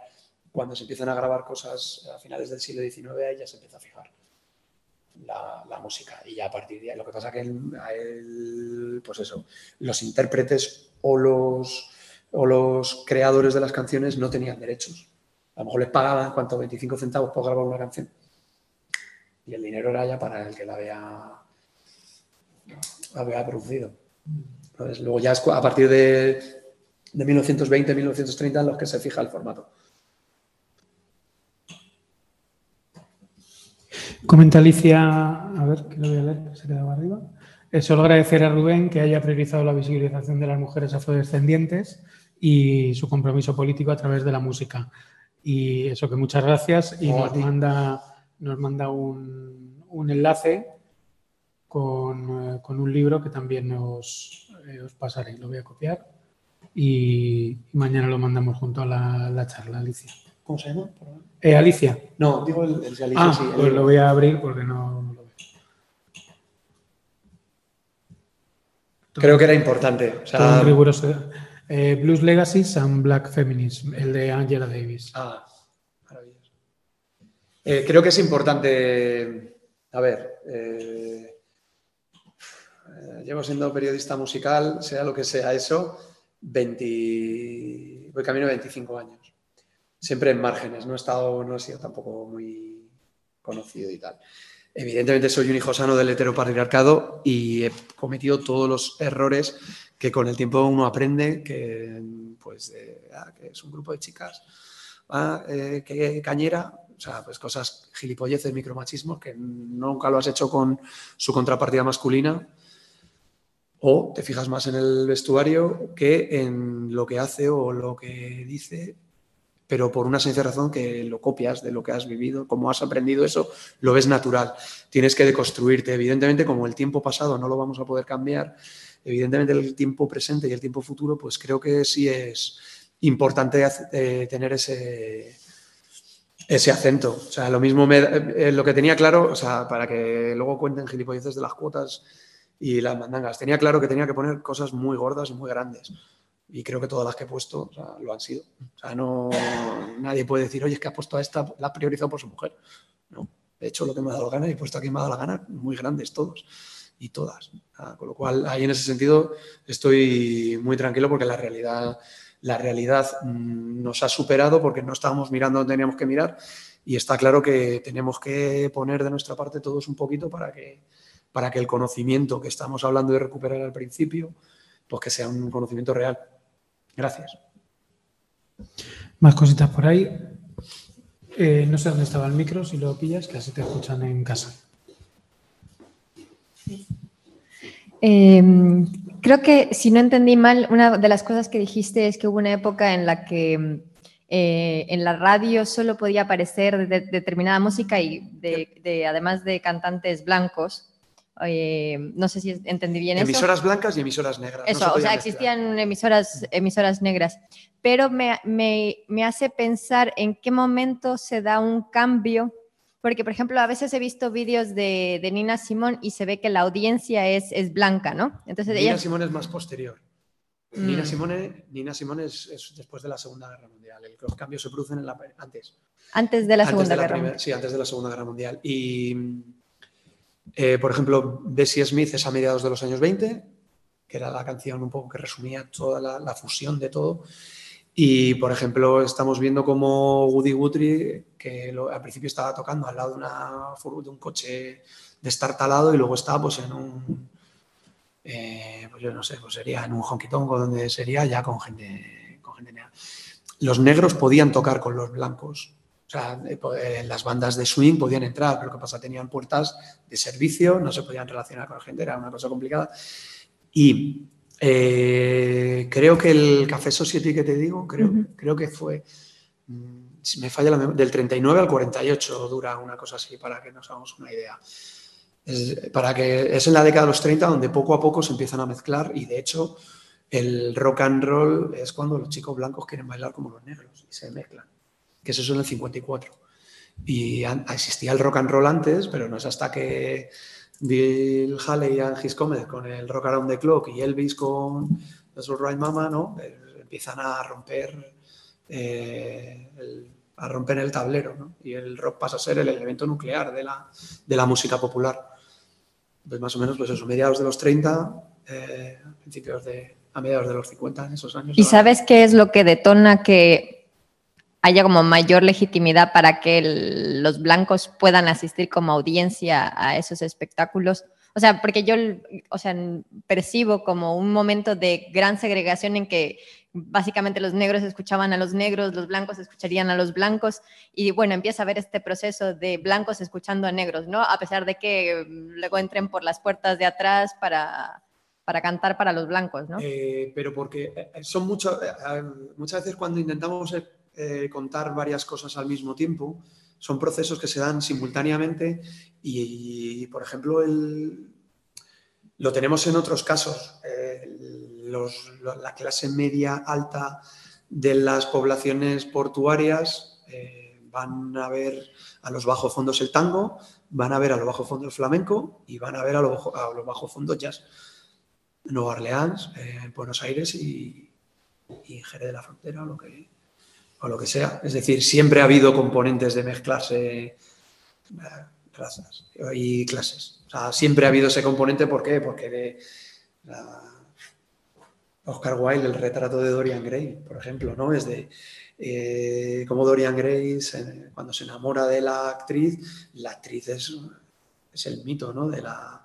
Cuando se empiezan a grabar cosas a finales del siglo XIX, ahí ya se empieza a fijar la, la música. Y ya a partir de ahí, lo que pasa que el- a él, pues eso, los intérpretes o los, o los creadores de las canciones no tenían derechos. A lo mejor les pagaban, ¿cuánto? 25 centavos por grabar una canción. Y el dinero era ya para el que la había, producido. Entonces, luego ya es a partir de, de 1920, 1930 en los que se fija el formato. Comenta Alicia, a ver, que lo voy a leer, se quedaba arriba. Eh, solo agradecer a Rubén que haya priorizado la visibilización de las mujeres afrodescendientes y su compromiso político a través de la música. Y eso que muchas gracias y nos manda, nos manda un, un enlace con, eh, con un libro que también os, eh, os pasaré. Lo voy a copiar y, mañana lo mandamos junto a la, la charla, Alicia. ¿Cómo se llama? Eh, Alicia. No, digo el, el de Alicia, Ah, sí, el pues lo voy a abrir porque no lo veo. Creo que era importante. O sea, riguroso. Eh, Blues Legacies and Black Feminism, el de Angela Davis. Ah, maravilloso. Eh, creo que es importante, a ver, eh, llevo siendo periodista musical, sea lo que sea eso, 20, voy camino de 25 años. Siempre en márgenes, no he estado, no he sido tampoco muy conocido y tal. Evidentemente soy un hijo sano del heteropatriarcado y he cometido todos los errores que con el tiempo uno aprende, que pues de, ah, que es un grupo de chicas, ah, eh, que cañera, o sea, pues cosas gilipolleces, micromachismos, que nunca lo has hecho con su contrapartida masculina, o te fijas más en el vestuario que en lo que hace o lo que dice, pero por una sencilla razón que lo copias de lo que has vivido, como has aprendido eso, lo ves natural. Tienes que deconstruirte. Evidentemente, como el tiempo pasado no lo vamos a poder cambiar, evidentemente el tiempo presente y el tiempo futuro, pues creo que sí es importante eh, tener ese, ese acento. O sea, lo mismo me, eh, lo que tenía claro, o sea, para que luego cuenten gilipolleces de las cuotas y las mandangas, tenía claro que tenía que poner cosas muy gordas y muy grandes. Y creo que todas las que he puesto lo han sido. O sea, no, nadie puede decir, oye, es que ha puesto a esta, la ha priorizado por su mujer. No, he hecho lo que me ha dado la gana y he puesto a me ha dado la gana, muy grandes todos y todas. Ah, con lo cual, ahí en ese sentido estoy muy tranquilo porque la realidad, la realidad mm, nos ha superado porque no estábamos mirando donde teníamos que mirar y está claro que tenemos que poner de nuestra parte todos un poquito para que, para que el conocimiento que estamos hablando de recuperar al principio, pues que sea un conocimiento real. Gracias. Más cositas por ahí. Eh, no sé dónde estaba el micro, si lo pillas, que así te escuchan en casa. Eh, creo que, si no entendí mal, una de las cosas que dijiste es que hubo una época en la que eh, en la radio solo podía aparecer de- determinada música y de, de- además de cantantes blancos. Eh, no sé si entendí bien eso. Emisoras blancas y emisoras negras. no se Eso, o sea, mezclar. existían emisoras, emisoras negras, pero me, me- me hace pensar en qué momento se da un cambio, porque, por ejemplo, a veces he visto vídeos de, de Nina Simón y se ve que la audiencia es, es blanca, ¿no? Entonces Nina ella... Simone es más posterior. Mm. Nina Simone, Nina Simone es, es después de la Segunda Guerra Mundial. El- los cambios se producen en la, antes. Antes de la Antes Segunda de la Guerra Mundial. Sí, antes de la Segunda Guerra Mundial. Y, eh, por ejemplo, Bessie Smith es a mediados de los años 20, que era la canción un poco que resumía toda la, fusión de todo. Y, por ejemplo, estamos viendo como Woody Guthrie, que al principio estaba tocando al lado de, una, de un coche destartalado y luego estaba pues, en un, eh, pues yo no sé, pues sería en un honky tonk o donde sería ya con gente, con gente negra. los negros podían tocar con los blancos. O sea, eh, eh, las bandas de swing podían entrar, pero ¿qué pasa? Tenían puertas de servicio, no se podían relacionar con la gente, era una cosa complicada. Y eh, creo que el Café Society que te digo, creo, creo que fue, mm, si me falla la memoria, del 39 al 48 dura una cosa así, para que nos hagamos una idea. Es, para que, es en la década de los 30 donde poco a poco se empiezan a mezclar y de hecho el rock and roll es cuando los chicos blancos quieren bailar como los negros y se mezclan, que eso es en el 54. Y existía el rock and roll antes, pero no es hasta que Bill Haley and His Cometh con el Rock Around the Clock y Elvis con That's Right Mama, ¿no? Eh, empiezan a romper eh, el- a romper el tablero, ¿no? Y el rock pasa a ser el elemento nuclear de la, de la música popular. Pues más o menos, pues eso, mediados de los 30, eh, principios de, a mediados de los 50, en esos años. ¿Y sabes qué es lo que detona que haya como mayor legitimidad para que los blancos puedan asistir como audiencia a esos espectáculos? O sea, porque yo, o sea, percibo como un momento de gran segregación en que básicamente los negros escuchaban a los negros, los blancos escucharían a los blancos, y bueno, empieza a haber este proceso de blancos escuchando a negros, ¿no? A pesar de que mm, luego entren por las puertas de atrás para, para cantar para los blancos, ¿no? Eh, pero porque eh, son mucho, eh, eh, muchas veces cuando intentamos eh, contar varias cosas al mismo tiempo, son procesos que se dan simultáneamente y, por ejemplo, el- lo tenemos en otros casos. Eh, la clase media alta de las poblaciones portuarias eh, van a ver a los bajos fondos el tango, van a ver a los bajos fondos el flamenco y van a ver a los, a los bajos fondos jazz. Nueva Orleans, Buenos Aires y, y Jerez de la Frontera lo, que, o lo que sea. Es decir, siempre ha habido componentes de mezclarse eh, razas y clases. O sea, siempre ha habido ese componente, ¿por qué? Porque de Oscar Wilde, el retrato de Dorian Gray, por ejemplo, ¿no? Es de eh, cómo Dorian Gray, cuando se enamora de la actriz, la actriz es, es el mito, ¿no? De la,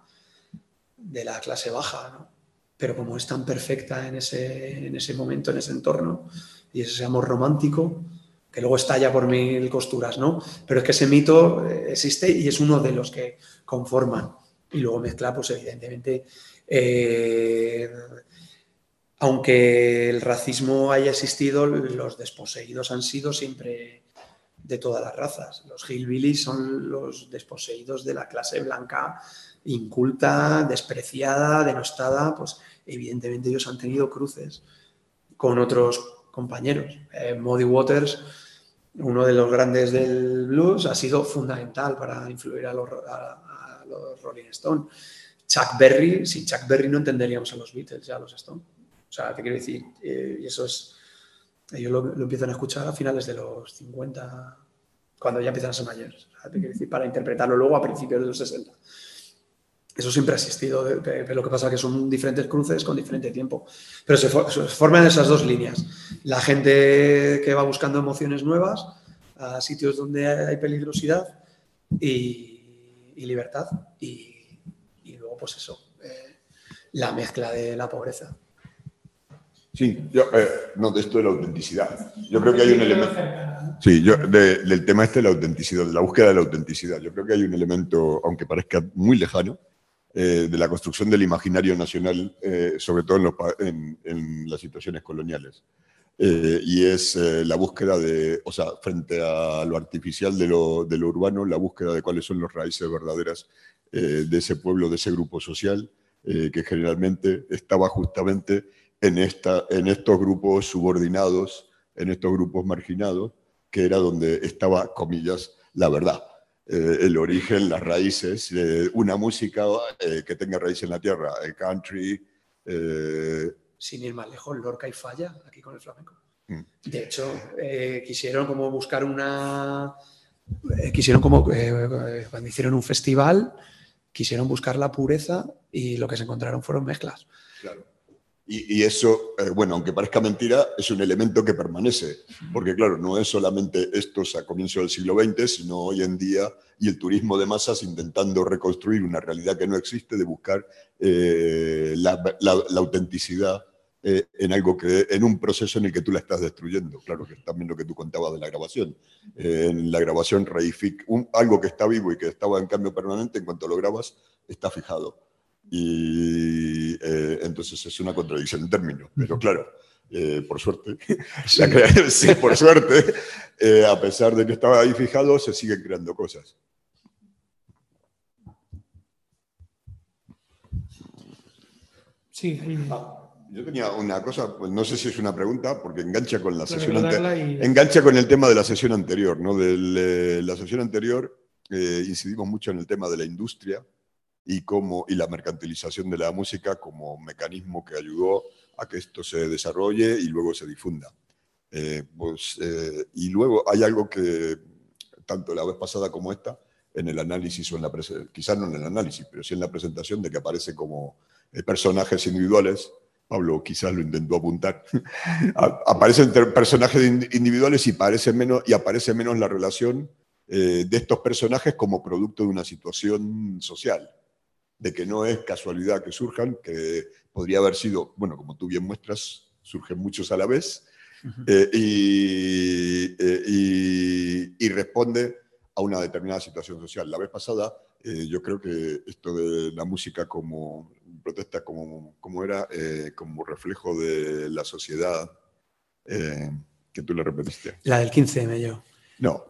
de la clase baja, ¿no? Pero como es tan perfecta en ese, en ese momento, en ese entorno, y ese amor romántico, que luego estalla por mil costuras, ¿no? Pero es que ese mito eh, existe y es uno de los que conforman. Y luego mezcla, pues evidentemente, eh, aunque el racismo haya existido, los desposeídos han sido siempre de todas las razas. Los hillbillies son los desposeídos de la clase blanca inculta, despreciada, denostada, pues evidentemente ellos han tenido cruces con otros compañeros. Eh, Muddy Waters, uno de los grandes del blues, ha sido fundamental para influir a los, a- a los Rolling Stones. Chuck Berry, sin Chuck Berry no entenderíamos a los Beatles y a los Stones. O sea, te quiero decir, eh, y eso es, ellos lo, lo empiezan a escuchar a finales de los 50, cuando ya empiezan a ser mayores. O sea, te quiero decir, para interpretarlo luego a principios de los 60. Eso siempre ha existido, de- de- pero lo que pasa es que son diferentes cruces con diferente tiempo. Pero se, for- se forman esas dos líneas. La gente que va buscando emociones nuevas a sitios donde hay peligrosidad y, y libertad. Y, y luego, pues eso, eh, la mezcla de la pobreza. Sí, yo, eh, no, de esto de la autenticidad. Yo creo que hay un elemento. Sí, yo, de- del tema este de la autenticidad, de la búsqueda de la autenticidad. Yo creo que hay un elemento, aunque parezca muy lejano, eh, de la construcción del imaginario nacional, eh, sobre todo en, las situaciones coloniales. Eh, y es la búsqueda de, o sea, frente a lo artificial de lo, de lo urbano, la búsqueda de cuáles son las raíces verdaderas de ese pueblo, de ese grupo social, que generalmente estaba justamente en, esta, en estos grupos subordinados, en estos grupos marginados, que era donde estaba, comillas, la verdad. Eh, el origen, las raíces, eh, una música eh, que tenga raíz en la tierra, el country. eh, Sin ir más lejos, Lorca y Falla, aquí con el flamenco. Mm. De hecho, quisieron como buscar una... quisieron como, cuando hicieron un festival, quisieron buscar la pureza y lo que se encontraron fueron mezclas. Claro. Y, y eso, eh, bueno, aunque parezca mentira, es un elemento que permanece, porque claro, no es solamente estos a comienzos del siglo XX, sino hoy en día y el turismo de masas intentando reconstruir una realidad que no existe, de buscar eh, la, la- la autenticidad eh, en algo que, en un proceso en el que tú la estás destruyendo. Claro que es también lo que tú contabas de la grabación. Eh, en la grabación reific, un, algo que está vivo y que estaba en cambio permanente, en cuanto lo grabas, está fijado. Y eh, entonces es una contradicción en términos. Pero claro, eh, por suerte, la sí, por suerte, eh, a pesar de que estaba ahí fijado, se siguen creando cosas. Sí, ahí- Yo tenía una cosa, pues no sé si es una pregunta, porque engancha con la sesión ante- recordarla y- engancha con el tema de la sesión anterior, ¿no? De la sesión anterior eh, incidimos mucho en el tema de la industria y cómo y la mercantilización de la música como mecanismo que ayudó a que esto se desarrolle y luego se difunda. Eh, pues, eh, y luego hay algo que tanto la vez pasada como esta en el análisis o en la quizás no en el análisis, pero sí en la presentación de que aparece como eh, personajes individuales. Pablo quizás lo intentó apuntar. Aparecen personajes in- individuales y, parece menos, y aparece menos la relación eh, de estos personajes como producto de una situación social, de que no es casualidad que surjan, que podría haber sido, bueno, como tú bien muestras, surgen muchos a la vez, eh, y, eh, y- y responde a una determinada situación social. La vez pasada, eh, yo creo que esto de la música como protesta, como, como era, como reflejo de la sociedad, que tú le repetiste. La del 15M yo. No.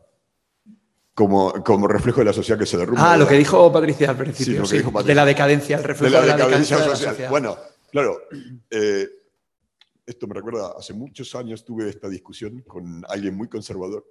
Como, como reflejo de la sociedad que se derrumba. Ah, lo que dijo Patricia al principio. lo que sí, dijo Patricia. De la decadencia, el reflejo de la de la social. sociedad. Bueno, claro, eh, esto me recuerda, hace muchos años tuve esta discusión con alguien muy conservador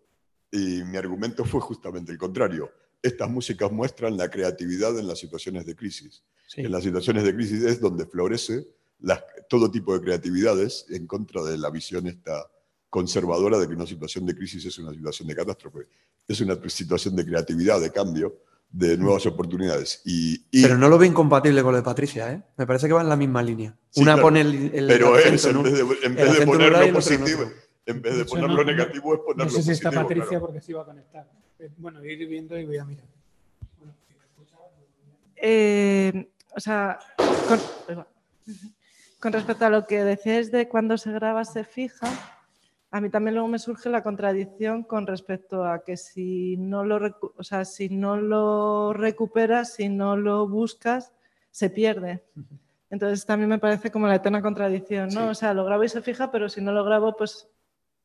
y mi argumento fue justamente el contrario. Estas músicas muestran la creatividad en las situaciones de crisis. Sí. En las situaciones de crisis es donde florece las- todo tipo de creatividades en contra de la visión esta conservadora de que una situación de crisis es una situación de catástrofe. Es una situación de creatividad, de cambio, de nuevas oportunidades. Y, y- Pero no lo veo incompatible con lo de Patricia, ¿eh? Me parece que va en la misma línea. Sí, Una claro. pone el, el pero acento es, en vez de, en vez de ponerlo positivo, en vez de ponerlo no- negativo, es No ponerlo sé si está positivo. Patricia claro. porque se iba a conectar. Eh, Bueno, ir viendo y voy a mirar. Eh, o sea, con, con respecto a lo que decíais de cuando se graba se fija, a mí también luego me surge la contradicción con respecto a que si no lo, o sea, si no lo recuperas, si no lo buscas, se pierde. Entonces también me parece como la eterna contradicción, ¿no? O sea, lo grabo y se fija, pero si no lo grabo, pues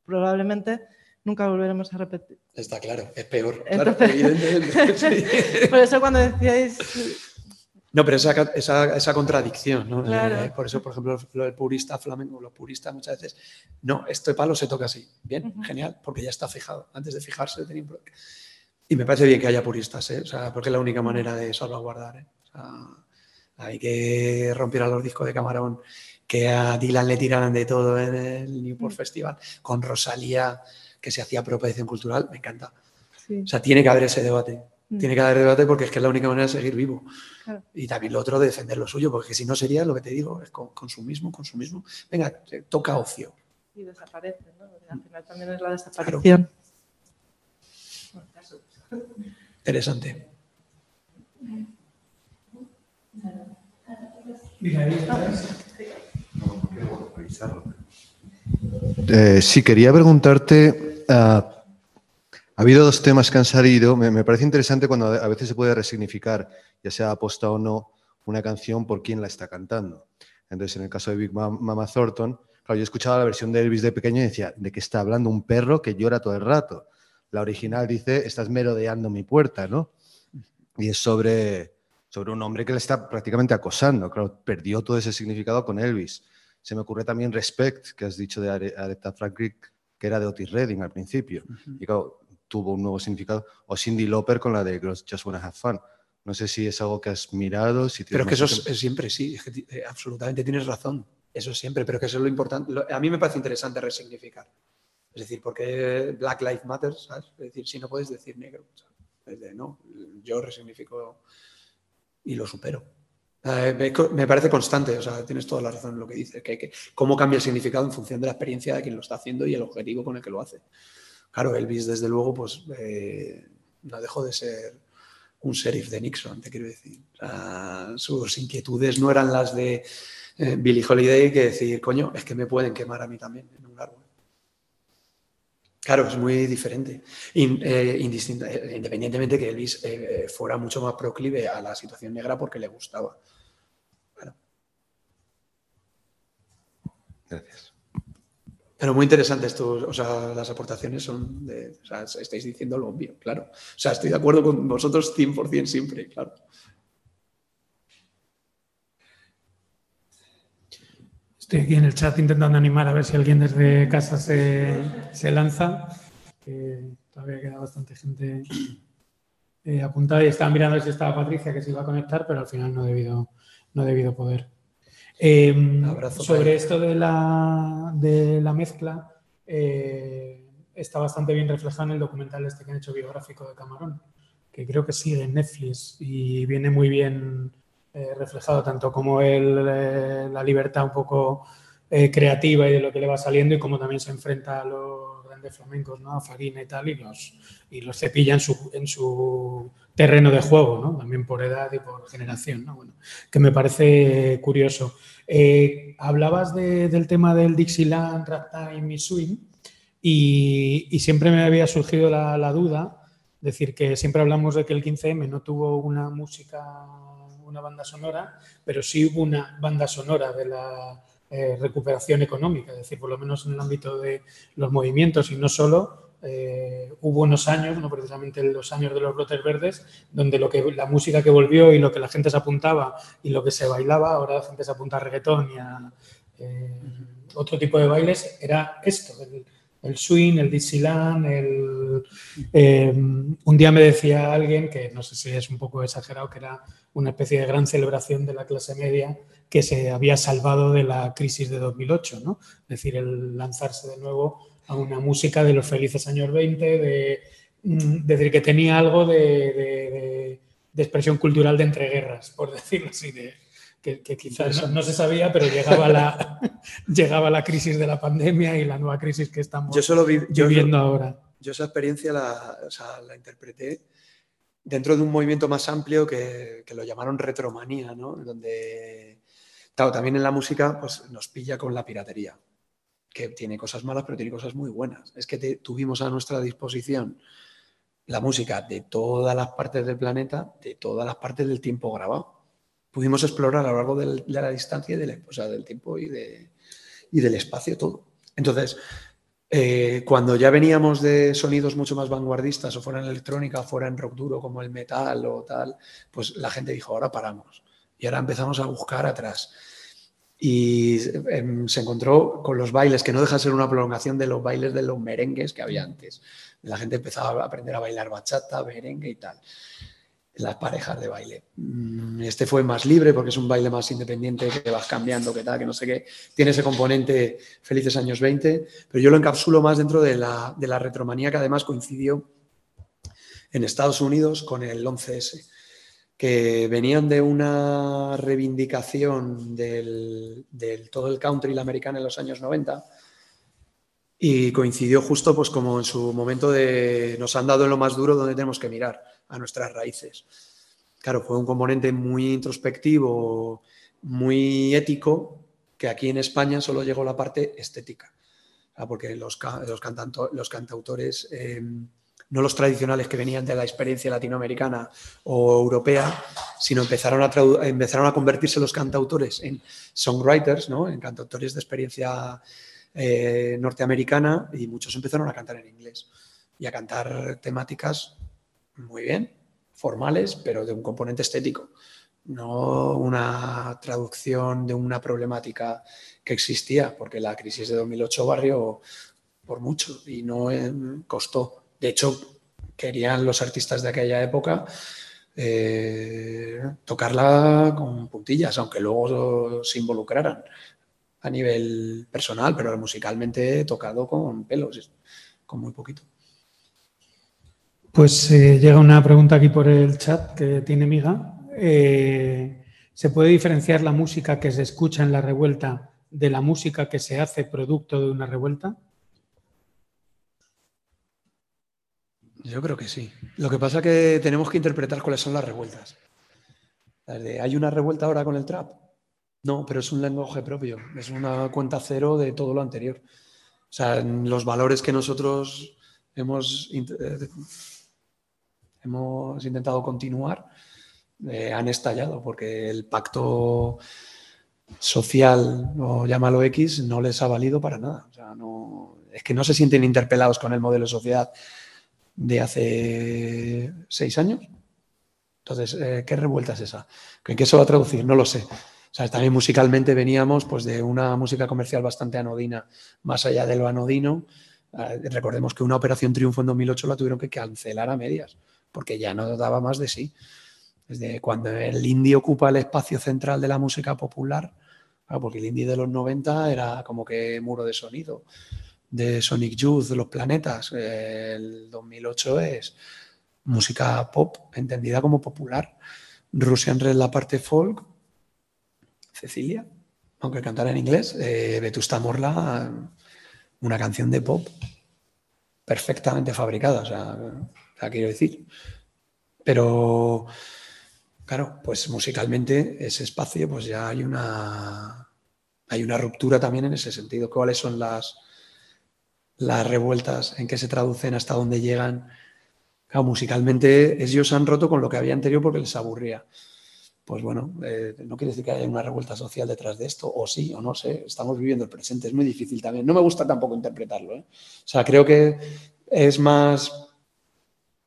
probablemente nunca volveremos a repetir. Está claro, es peor. Entonces- claro, evidentemente, sí. Por eso cuando decíais No, pero esa, esa, esa contradicción, ¿no? Claro. Eh, por eso, por ejemplo, lo del purista flamenco, los puristas muchas veces, no, este palo se toca así. Bien, genial, porque ya está fijado. Antes de fijarse tenía un Y me parece bien que haya puristas, ¿eh? O sea, porque es la única manera de salvaguardar, ¿eh? O sea, hay que romper a los discos de Camarón, que a Dylan le tiraran de todo en el Newport Festival, con Rosalía, que se hacía apropiación cultural, me encanta. Sí. O sea, tiene que haber ese debate. Mm. Tiene que haber debate porque es que es la única manera de seguir vivo. Claro. Y también lo otro de defender lo suyo, porque si no sería lo que te digo, es con- consumismo, consumismo. Venga, toca ocio. y desaparece, ¿no? Al final también es la desaparición. Interesante. Eh, sí, quería preguntarte, ah, ha habido dos temas que han salido, me, me parece interesante cuando a veces se puede resignificar, ya sea aposta o no, una canción por quién la está cantando. Entonces, en el caso de Big Mam- Mama Thornton, claro, yo escuchaba la versión de Elvis de pequeño y decía, ¿de qué está hablando un perro que llora todo el rato? La original dice, estás merodeando mi puerta, ¿no? Y es sobre, sobre un hombre que le está prácticamente acosando. Claro, perdió todo ese significado con Elvis. Se me ocurre también Respect, que has dicho de Are- Aretha Franklin, que era de Otis Redding al principio. Y claro, tuvo un nuevo significado. O Cindy Lauper con la de Girls Just Wanna Have Fun. No sé si es algo que has mirado. Si Pero es que eso es, siempre, sí, es que eh, absolutamente tienes razón. Eso es siempre, pero que eso es lo importante. Lo- a mí me parece interesante resignificar. Es decir, porque Black Lives Matter, ¿sabes? Es decir, si no puedes decir negro. ¿sabes? Es de, no, yo resignifico y lo supero. Eh, me, parece constante, o sea, tienes toda la razón en lo que dices, que, que cómo cambia el significado en función de la experiencia de quien lo está haciendo y el objetivo con el que lo hace. Claro, Elvis, desde luego, pues eh, no dejó de ser un sheriff de Nixon, te quiero decir. Sus inquietudes no eran las de eh, Billie Holiday que decir, coño, es que me pueden quemar a mí también en un árbol. Claro, es muy diferente. In- eh, eh, independientemente que Elvis fuera mucho más proclive a la situación negra porque le gustaba. Gracias. Pero muy interesante esto, o sea, las aportaciones son de, o sea, estáis diciendo lo obvio, claro. O sea, estoy de acuerdo con vosotros 100% siempre, claro. Estoy aquí en el chat intentando animar a ver si alguien desde casa se, se lanza. todavía queda bastante gente eh, apuntada y estaba mirando si estaba Patricia que se iba a conectar, pero al final no ha debido, no debido poder. Eh, Abrazo, sobre esto de la, de la mezcla, eh, está bastante bien reflejado en el documental este que han hecho biográfico de Camarón, que creo que sigue en Netflix y viene muy bien eh, reflejado tanto como el, eh, la libertad un poco eh, creativa y de lo que le va saliendo y como también se enfrenta a los grandes flamencos, ¿no? a Farina y tal, y los, y los cepilla en su, en su terreno de juego, ¿no? también por edad y por generación, ¿no? bueno, que me parece curioso. Eh, hablabas de- del tema del Dixieland, Ragtime y Swing y, y siempre me había surgido la, la duda, decir que siempre hablamos de que el 15M no tuvo una música, una banda sonora, pero sí hubo una banda sonora de la eh, recuperación económica, es decir, por lo menos en el ámbito de los movimientos y no solo. eh, hubo unos años, no precisamente los años de los brotes verdes, donde lo que, la música que volvió y lo que la gente se apuntaba y lo que se bailaba, ahora la gente se apunta a reggaetón y a eh, otro tipo de bailes, era esto, el, el swing, el Dixieland, el... eh, un día me decía alguien, que no sé si es un poco exagerado, que era una especie de gran celebración de la clase media que se había salvado de la crisis de 2008, ¿no? Es decir, el lanzarse de nuevo a una música de los felices años 20, de, mm, decir, que tenía algo de, de- expresión cultural de entreguerras, por decirlo así, de, que, que quizás no, no se sabía, pero llegaba la, llegaba la crisis de la pandemia y la nueva crisis que estamos Yo solo vi, yo, viviendo ahora. yo esa experiencia la, o sea, la interpreté dentro de un movimiento más amplio que, que lo llamaron retromanía, ¿no? Donde, claro, también en la música pues, nos pilla con la piratería, que tiene cosas malas, pero tiene cosas muy buenas. Es que te- tuvimos a nuestra disposición la música de todas las partes del planeta, de todas las partes del tiempo grabado. Pudimos explorar a lo largo del- de la distancia y del, o sea, del tiempo y, de- y del espacio todo. Entonces, eh, cuando ya veníamos de sonidos mucho más vanguardistas, o fuera en electrónica, o fuera en rock duro como el metal o tal, pues la gente dijo, ahora paramos. Y ahora empezamos a buscar atrás. Y em, se encontró con los bailes, que no deja de ser una prolongación de los bailes de los merengues que había antes. La gente empezaba a aprender a bailar bachata, merengue y tal. Las parejas de baile. Mm, Este fue más libre porque es un baile más independiente que vas cambiando, que tal, que no sé qué. Tiene ese componente felices años 20, pero yo lo encapsulo más dentro de la, de la retromanía que además coincidió en Estados Unidos con el 11S, que venían de una reivindicación del, del todo el country la americana en los años 90 y coincidió justo pues como en su momento de nos han dado en lo más duro donde tenemos que mirar a nuestras raíces. Claro, fue un componente muy introspectivo, muy ético, que aquí en España solo llegó la parte estética. Porque los, los, cantanto- los cantautores, eh, no los tradicionales que venían de la experiencia latinoamericana o europea, sino empezaron a, empezaron a convertirse los cantautores en songwriters, ¿no? en cantautores de experiencia eh, norteamericana, y muchos empezaron a cantar en inglés y a cantar temáticas muy bien, formales, pero de un componente estético, no una traducción de una problemática que existía, porque la crisis de 2008 barrió por mucho y no eh, costó. De hecho, querían los artistas de aquella época eh, tocarla con puntillas, aunque luego se involucraran a nivel personal, pero musicalmente tocado con pelos, con muy poquito. Pues eh, llega una pregunta aquí por el chat que tiene Miga. Eh, ¿Se puede diferenciar la música que se escucha en la revuelta de la música que se hace producto de una revuelta? Yo creo que sí. Lo que pasa es que tenemos que interpretar cuáles son las revueltas. ¿Hay una revuelta ahora con el trap? No, pero es un lenguaje propio, es una cuenta cero de todo lo anterior. O sea, los valores que nosotros hemos, eh, hemos intentado continuar eh, han estallado porque el pacto social o llámalo X no les ha valido para nada. O sea, no, es que no se sienten interpelados con el modelo de sociedad de hace seis años. Entonces, eh, ¿qué revuelta es esa? ¿En qué se va a traducir? No lo sé. O sea, también musicalmente veníamos pues, de una música comercial bastante anodina, más allá de lo anodino. Eh, recordemos que una Operación Triunfo en 2008 la tuvieron que cancelar a medias, porque ya no daba más de sí. Desde cuando el indie ocupa el espacio central de la música popular, porque el indie de los 90 era como que muro de sonido, de Sonic Youth, de los planetas. Eh, El 2008 es música pop entendida como popular. Russian Red la parte folk, Cecilia, aunque cantara en inglés, eh, Vetusta Morla, una canción de pop perfectamente fabricada, o sea, quiero decir. Pero, claro, pues musicalmente ese espacio, pues ya hay una, hay una ruptura también en ese sentido. ¿Cuáles son las, las revueltas? ¿En qué se traducen? ¿Hasta dónde llegan? Claro, musicalmente ellos se han roto con lo que había anterior porque les aburría. Pues bueno, eh, no quiere decir que haya una revuelta social detrás de esto, o sí, o no sé, estamos viviendo el presente, es muy difícil también. No me gusta tampoco interpretarlo. ¿eh? O sea, creo que es más,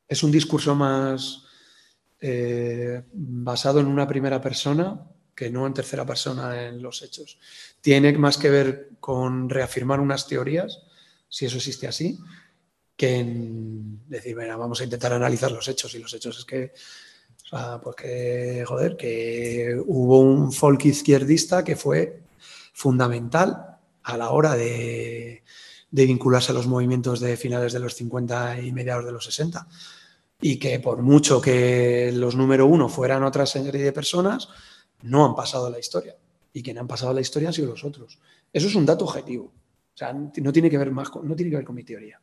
es un discurso más eh, basado en una primera persona que no en tercera persona en los hechos. Tiene más que ver con reafirmar unas teorías, si eso existe así, que en decir, venga, vamos a intentar analizar los hechos. Y los hechos es que, pues que, joder, que hubo un folk izquierdista que fue fundamental a la hora de, de vincularse a los movimientos de finales de los 50 y mediados de los 60. Y que por mucho que los número uno fueran otra serie de personas, no han pasado a la historia. Y quienes han pasado a la historia han sido los otros. Eso es un dato objetivo. O sea, no tiene que ver más con, no tiene que ver con mi teoría.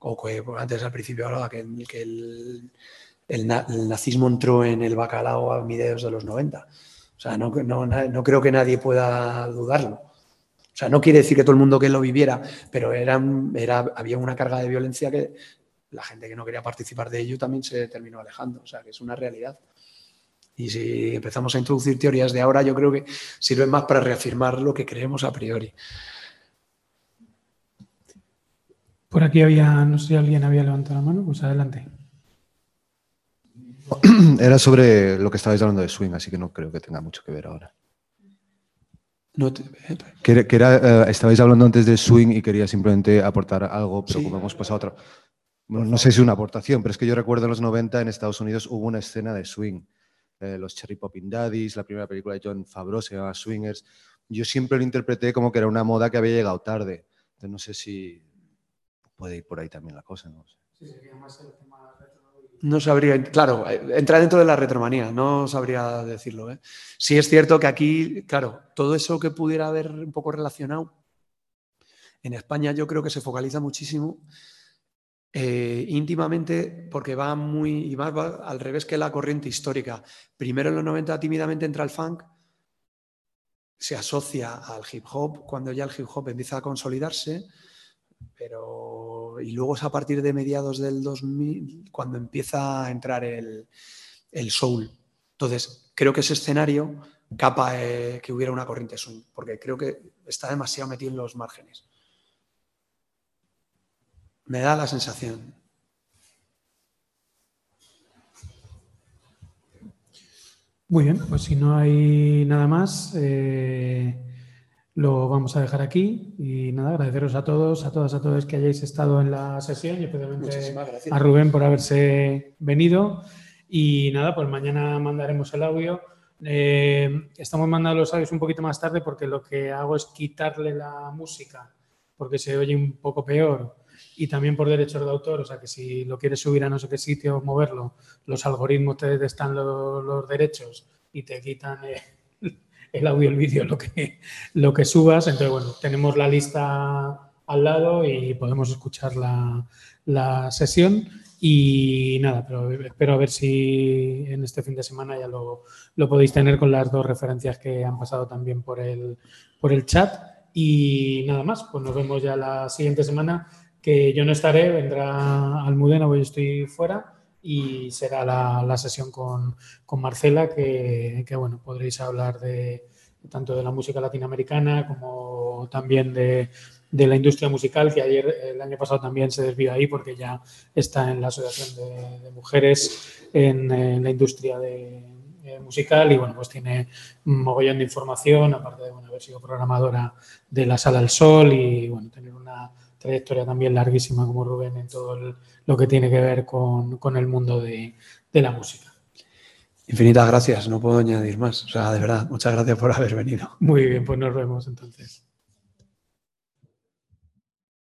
O que pues, antes al principio hablaba que, que el, el, na- el nazismo entró en el bacalao a mediados de los 90. O sea, no, no, no creo que nadie pueda dudarlo. O sea, no quiere decir que todo el mundo que lo viviera, pero eran, era, había una carga de violencia que la gente que no quería participar de ello también se terminó alejando. O sea, que es una realidad. Y si empezamos a introducir teorías de ahora, yo creo que sirven más para reafirmar lo que creemos a priori. Por aquí había, no sé si alguien había levantado la mano, pues adelante. Era sobre lo que estabais hablando de swing, así que no creo que tenga mucho que ver ahora. No te- Que, era- que era, estabais hablando antes de swing y quería simplemente aportar algo, pero Sí. como hemos pasado a otra. Bueno, no sé si es una aportación, pero es que yo recuerdo en los 90 en Estados Unidos hubo una escena de swing. Eh, los Cherry Popping Daddies, la primera película de John Favreau se llama Swingers. Yo siempre lo interpreté como que era una moda que había llegado tarde. Entonces no sé si puede ir por ahí también la cosa. ¿no? No sabría, claro, eh, entra dentro de la retromanía, no sabría decirlo. ¿eh? Sí es cierto que aquí, claro, todo eso que pudiera haber un poco relacionado, en España yo creo que se focaliza muchísimo eh, íntimamente porque va muy, y más va al revés que la corriente histórica. Primero en los 90 tímidamente entra el funk, se asocia al hip hop cuando ya el hip hop empieza a consolidarse, pero y luego es a partir de mediados del 2000 cuando empieza a entrar el, el soul. Entonces, creo que ese escenario capa eh, que hubiera una corriente swing, porque creo que está demasiado metido en los márgenes. Me da la sensación. Muy bien, pues si no hay nada más, eh, lo vamos a dejar aquí. Y nada, agradeceros a todos, a todas, a todos que hayáis estado en la sesión y especialmente a Rubén por haberse venido. Y nada, pues mañana mandaremos el audio. Eh, estamos mandando los audios un poquito más tarde porque lo que hago es quitarle la música porque se oye un poco peor y también por derechos de autor, o sea que si lo quieres subir a no sé qué sitio, moverlo, los algoritmos te detestan los, los derechos y te quitan el, el audio, el vídeo, lo que, lo que subas. Entonces, bueno, tenemos la lista al lado y podemos escuchar la, la sesión. Y nada, pero espero a ver si en este fin de semana ya lo, lo podéis tener con las dos referencias que han pasado también por el, por el chat. Y nada más, pues nos vemos ya la siguiente semana, que yo no estaré, vendrá Almudena, porque yo estoy fuera, y será la, la sesión con, con Marcela, que, que, bueno, podréis hablar de tanto de la música latinoamericana como también de, de la industria musical, que ayer, el año pasado también se desvió ahí porque ya está en la Asociación de, Mujeres en, en, la industria de, eh, musical y bueno, pues tiene un mogollón de información, aparte de bueno, haber sido programadora de la Sala del Sol y bueno, tener una trayectoria también larguísima como Rubén en todo el, lo que tiene que ver con, con el mundo de, de la música. Infinitas gracias, no puedo añadir más. O sea, de verdad, muchas gracias por haber venido. Muy bien, pues nos vemos entonces.